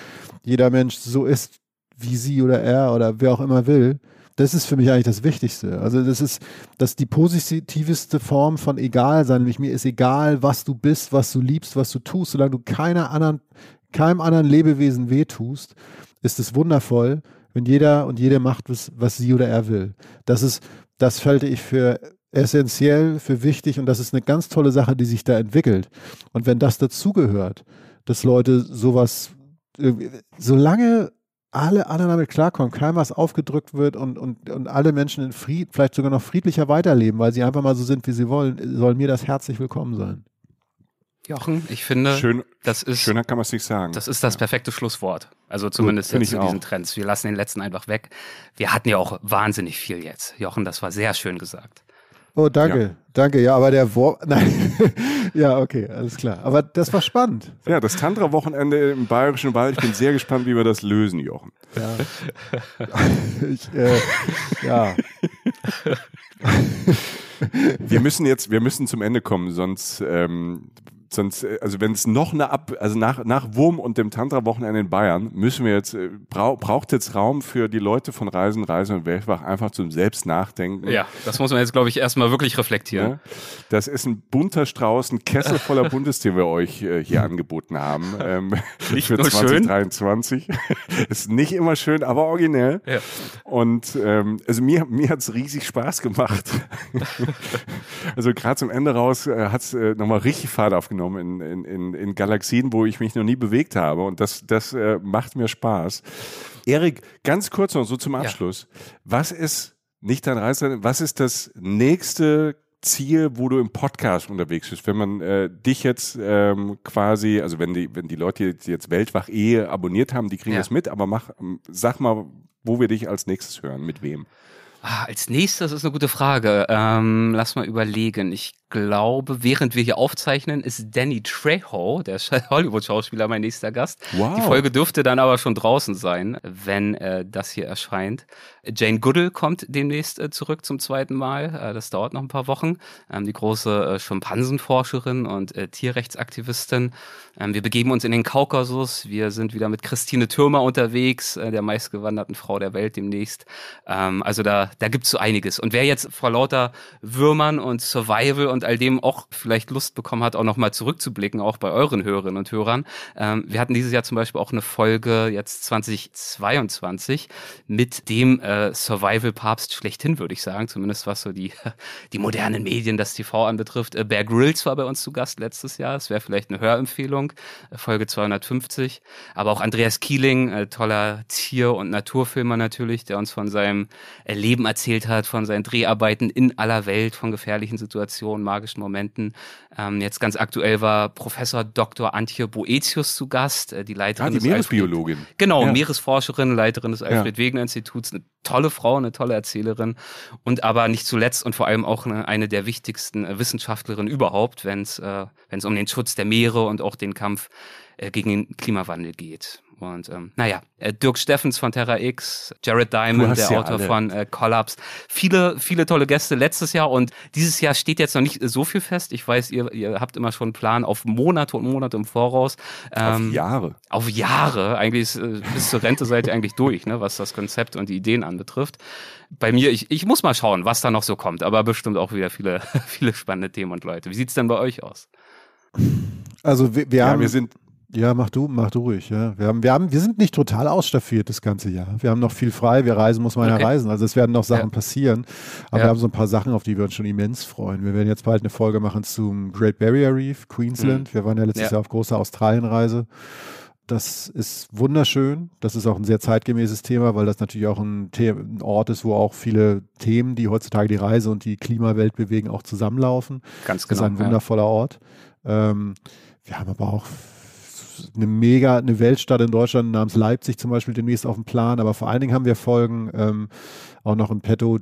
jeder Mensch so ist, wie sie oder er oder wer auch immer will. Das ist für mich eigentlich das Wichtigste. Also das ist, das die positivste Form von egal sein. Nämlich mir ist egal, was du bist, was du liebst, was du tust, solange du keiner anderen, keinem anderen Lebewesen wehtust, ist es wundervoll, wenn jeder und jede macht, was, was sie oder er will. Das ist, das halte ich für essentiell, für wichtig und das ist eine ganz tolle Sache, die sich da entwickelt. Und wenn das dazugehört, dass Leute sowas, solange alle anderen damit klarkommen, keinem was aufgedrückt wird und, und, und alle Menschen in Fried, vielleicht sogar noch friedlicher weiterleben, weil sie einfach mal so sind, wie sie wollen, soll mir das herzlich willkommen sein. Jochen, ich finde, Schön, das ist, schöner kann man es nicht sagen. Das ist das perfekte Schlusswort. Also zumindest Gut, jetzt in diesen auch. Trends. Wir lassen den letzten einfach weg. Wir hatten ja auch wahnsinnig viel jetzt. Jochen, das war sehr schön gesagt. Oh, danke, ja. danke. Ja, aber der Wort, nein, ja, okay, alles klar. Aber das war spannend. Ja, das Tantra-Wochenende im Bayerischen Wald. Ich bin sehr gespannt, wie wir das lösen, Jochen. Ja. ich, äh, ja. wir müssen jetzt, wir müssen zum Ende kommen, sonst ähm, sonst, äh, also wenn es noch eine Ab, also nach, nach Wurm und dem Tantra-Wochenende in Bayern, müssen wir jetzt, äh, brau, braucht jetzt Raum für die Leute von Reisen, Reisen und Weltwach einfach zum Selbstnachdenken. Ja, das muss man jetzt, glaube ich, erstmal wirklich reflektieren. Ja, das ist ein bunter Strauß, ein Kessel voller Bundes, den wir euch äh, hier angeboten haben. Ähm, nicht für nur 2023. ist nicht immer schön, aber originell. Ja. Und ähm, also mir, mir hat es riesig Spaß gemacht. also gerade zum Ende raus äh, hat es äh, nochmal richtig Fahrt aufgenommen aufgenommen in, in, in Galaxien, wo ich mich noch nie bewegt habe. Und das, das äh, macht mir Spaß. Erik, ganz kurz noch so zum Abschluss. Ja. Was ist, nicht dein Reise, was ist das nächste Ziel, wo du im Podcast unterwegs bist, wenn man äh, dich jetzt ähm, quasi, also wenn die, wenn die Leute jetzt, jetzt Weltwach eh abonniert haben, die kriegen ja. das mit, aber mach, sag mal, wo wir dich als nächstes hören, mit wem? Ah, als nächstes ist eine gute Frage. Ähm, lass mal überlegen. Ich glaube, während wir hier aufzeichnen, ist Danny Trejo, der Hollywood-Schauspieler, mein nächster Gast. Wow. Die Folge dürfte dann aber schon draußen sein, wenn äh, das hier erscheint. Jane Goodall kommt demnächst äh, zurück zum zweiten Mal. Äh, das dauert noch ein paar Wochen. Ähm, die große äh, Schimpansenforscherin und äh, Tierrechtsaktivistin. Ähm, wir begeben uns in den Kaukasus. Wir sind wieder mit Christine Türmer unterwegs, äh, der meistgewanderten Frau der Welt demnächst. Ähm, also da, da gibt's so einiges. Und wer jetzt vor lauter Würmern und Survival und all dem auch vielleicht Lust bekommen hat, auch nochmal zurückzublicken, auch bei euren Hörerinnen und Hörern. Ähm, wir hatten dieses Jahr zum Beispiel auch eine Folge jetzt 2022 mit dem äh, Survival-Papst schlechthin, würde ich sagen, zumindest was so die, die modernen Medien, das TV anbetrifft. Äh, Bear Grylls war bei uns zu Gast letztes Jahr. Es wäre vielleicht eine Hörempfehlung, äh, Folge 250. Aber auch Andreas Kieling, äh, toller Tier- und Naturfilmer natürlich, der uns von seinem Leben erzählt hat, von seinen Dreharbeiten in aller Welt, von gefährlichen Situationen, magischen Momenten. Ähm, jetzt ganz aktuell war Professor Dr. Antje Boetius zu Gast, äh, die Leiterin ah, die des Meeresbiologin. Alfred, genau, ja. Meeresforscherin, Leiterin des Alfred-Wegener-Instituts, eine tolle Frau, eine tolle Erzählerin und aber nicht zuletzt und vor allem auch eine, eine der wichtigsten äh, Wissenschaftlerinnen überhaupt, wenn es äh, um den Schutz der Meere und auch den Kampf äh, gegen den Klimawandel geht. Und ähm, naja, äh, Dirk Steffens von Terra X, Jared Diamond, der ja Autor alle. von äh, Collapse, viele, viele tolle Gäste letztes Jahr und dieses Jahr steht jetzt noch nicht so viel fest. Ich weiß, ihr, ihr habt immer schon einen Plan auf Monate und Monate im Voraus. Ähm, auf Jahre. Auf Jahre. Eigentlich ist, äh, bis zur Rente seid ihr eigentlich durch, ne, was das Konzept und die Ideen anbetrifft. Bei mir, ich, ich muss mal schauen, was da noch so kommt, aber bestimmt auch wieder viele, viele spannende Themen und Leute. Wie sieht's denn bei euch aus? Also wir, wir ja, haben, wir sind ja, mach du, mach du ruhig. Ja. Wir, haben, wir, haben, wir sind nicht total ausstaffiert das ganze Jahr. Wir haben noch viel frei. Wir reisen, muss man okay. ja reisen. Also es werden noch Sachen ja. passieren. Aber ja. wir haben so ein paar Sachen, auf die wir uns schon immens freuen. Wir werden jetzt bald eine Folge machen zum Great Barrier Reef, Queensland. Mhm. Wir waren ja letztes ja. Jahr auf großer Australienreise. Das ist wunderschön. Das ist auch ein sehr zeitgemäßes Thema, weil das natürlich auch ein, The ein Ort ist, wo auch viele Themen, die heutzutage die Reise und die Klimawelt bewegen, auch zusammenlaufen. Ganz genau. Das ist ein wundervoller Ort. Ähm, wir haben aber auch eine mega, eine Weltstadt in Deutschland namens Leipzig zum Beispiel demnächst auf dem Plan, aber vor allen Dingen haben wir Folgen ähm, auch noch im Petto,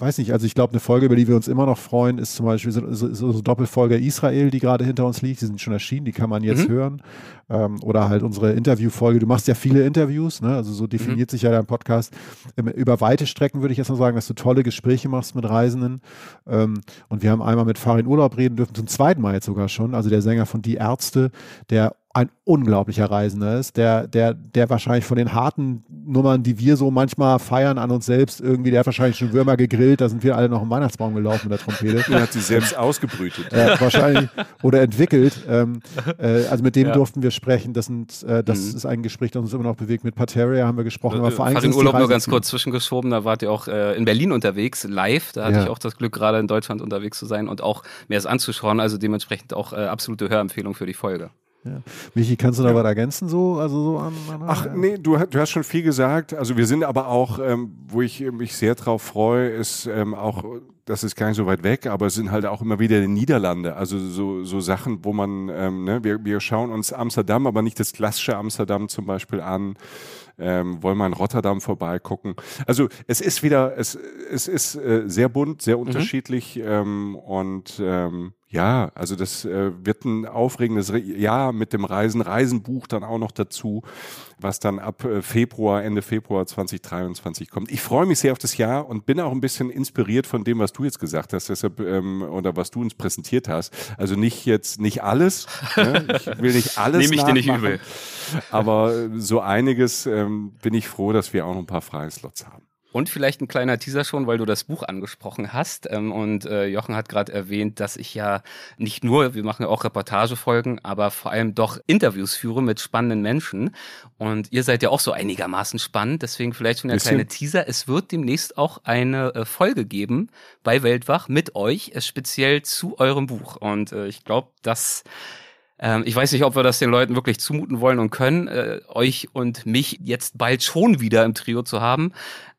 weiß nicht, also ich glaube, eine Folge, über die wir uns immer noch freuen, ist zum Beispiel so, so, so Doppelfolge Israel, die gerade hinter uns liegt. Die sind schon erschienen, die kann man jetzt mhm. hören. Ähm, oder halt unsere Interviewfolge. Du machst ja viele Interviews, ne? Also so mhm. definiert mhm. sich ja dein Podcast. Ähm, über weite Strecken würde ich erstmal sagen, dass du tolle Gespräche machst mit Reisenden. Ähm, und wir haben einmal mit Farin Urlaub reden dürfen, zum zweiten Mal jetzt sogar schon. Also der Sänger von Die Ärzte, der ein unglaublicher Reisender ist, der, der, der wahrscheinlich von den harten Nummern, die wir so manchmal feiern an uns selbst, irgendwie, der hat wahrscheinlich schon Würmer gegrillt, da sind wir alle noch im Weihnachtsbaum gelaufen mit der Trompete. Er hat sie selbst ausgebrütet. Äh, wahrscheinlich oder entwickelt. Ähm, äh, also mit dem ja. durften wir sprechen. Das, sind, äh, das mhm. ist ein Gespräch, das uns immer noch bewegt. Mit Pateria haben wir gesprochen. Aber vor allem den Urlaub nur ganz kurz zwischengeschoben. Da wart ihr auch äh, in Berlin unterwegs, live. Da hatte ja. ich auch das Glück, gerade in Deutschland unterwegs zu sein und auch mir das anzuschauen. Also dementsprechend auch äh, absolute Hörempfehlung für die Folge. Ja. Michi, kannst du da ja. was ergänzen so? Also so an, an Ach nee, du, du, hast schon viel gesagt. Also wir sind aber auch, ähm, wo ich mich sehr drauf freue, ist ähm, auch, das ist gar nicht so weit weg, aber es sind halt auch immer wieder die Niederlande. Also so, so Sachen, wo man, ähm, ne, wir, wir schauen uns Amsterdam, aber nicht das klassische Amsterdam zum Beispiel an. Ähm, wollen wir in Rotterdam vorbeigucken. Also es ist wieder, es, es ist äh, sehr bunt, sehr mhm. unterschiedlich mhm. ähm, und ähm, ja, also das äh, wird ein aufregendes Re Jahr mit dem Reisen, Reisenbuch dann auch noch dazu, was dann ab äh, Februar, Ende Februar 2023 kommt. Ich freue mich sehr auf das Jahr und bin auch ein bisschen inspiriert von dem, was du jetzt gesagt hast, deshalb ähm, oder was du uns präsentiert hast. Also nicht jetzt nicht alles, ne? ich will nicht alles Nehme ich dir nicht übel. Aber äh, so einiges ähm, bin ich froh, dass wir auch noch ein paar freie Slots haben. Und vielleicht ein kleiner Teaser schon, weil du das Buch angesprochen hast. Ähm, und äh, Jochen hat gerade erwähnt, dass ich ja nicht nur, wir machen ja auch Reportagefolgen, aber vor allem doch Interviews führe mit spannenden Menschen. Und ihr seid ja auch so einigermaßen spannend. Deswegen vielleicht schon ein kleiner Teaser. Es wird demnächst auch eine äh, Folge geben bei Weltwach mit euch, äh, speziell zu eurem Buch. Und äh, ich glaube, dass ähm, ich weiß nicht, ob wir das den Leuten wirklich zumuten wollen und können, äh, euch und mich jetzt bald schon wieder im Trio zu haben.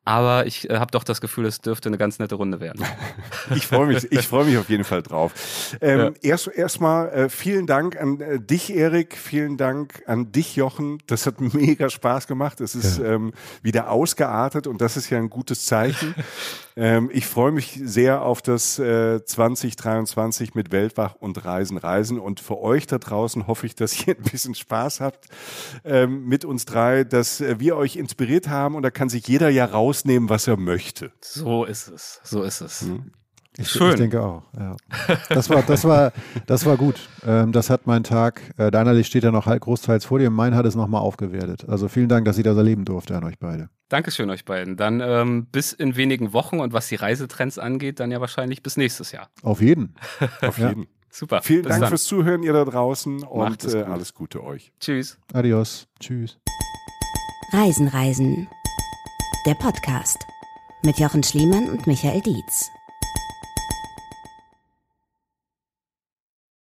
Aber ich äh, habe doch das Gefühl, es dürfte eine ganz nette Runde werden. ich freue mich, ich freue mich auf jeden Fall drauf. Ähm, ja. Erst erstmal äh, vielen Dank an äh, dich, Erik. Vielen Dank an dich, Jochen. Das hat mega Spaß gemacht. Es ist ja. ähm, wieder ausgeartet und das ist ja ein gutes Zeichen. Ähm, ich freue mich sehr auf das äh, 2023 mit Weltwach und Reisen, Reisen. Und für euch da draußen hoffe ich, dass ihr ein bisschen Spaß habt ähm, mit uns drei, dass äh, wir euch inspiriert haben und da kann sich jeder ja raus rausnehmen, was er möchte. So ist es. So ist es. Hm. Ich, Schön. ich denke auch. Ja. Das war, das war, das war gut. Ähm, das hat mein Tag. Äh, deiner Licht steht ja noch halt großteils vor dir. Mein hat es nochmal aufgewertet. Also vielen Dank, dass ich das erleben durfte an euch beide. Dankeschön euch beiden. Dann ähm, bis in wenigen Wochen und was die Reisetrends angeht, dann ja wahrscheinlich bis nächstes Jahr. Auf jeden. Auf jeden. Super. Vielen bis Dank dann. fürs Zuhören, ihr da draußen und äh, alles Gute euch. Tschüss. Adios. Tschüss. Reisen, Reisen der Podcast mit Jochen Schliemann und Michael Dietz.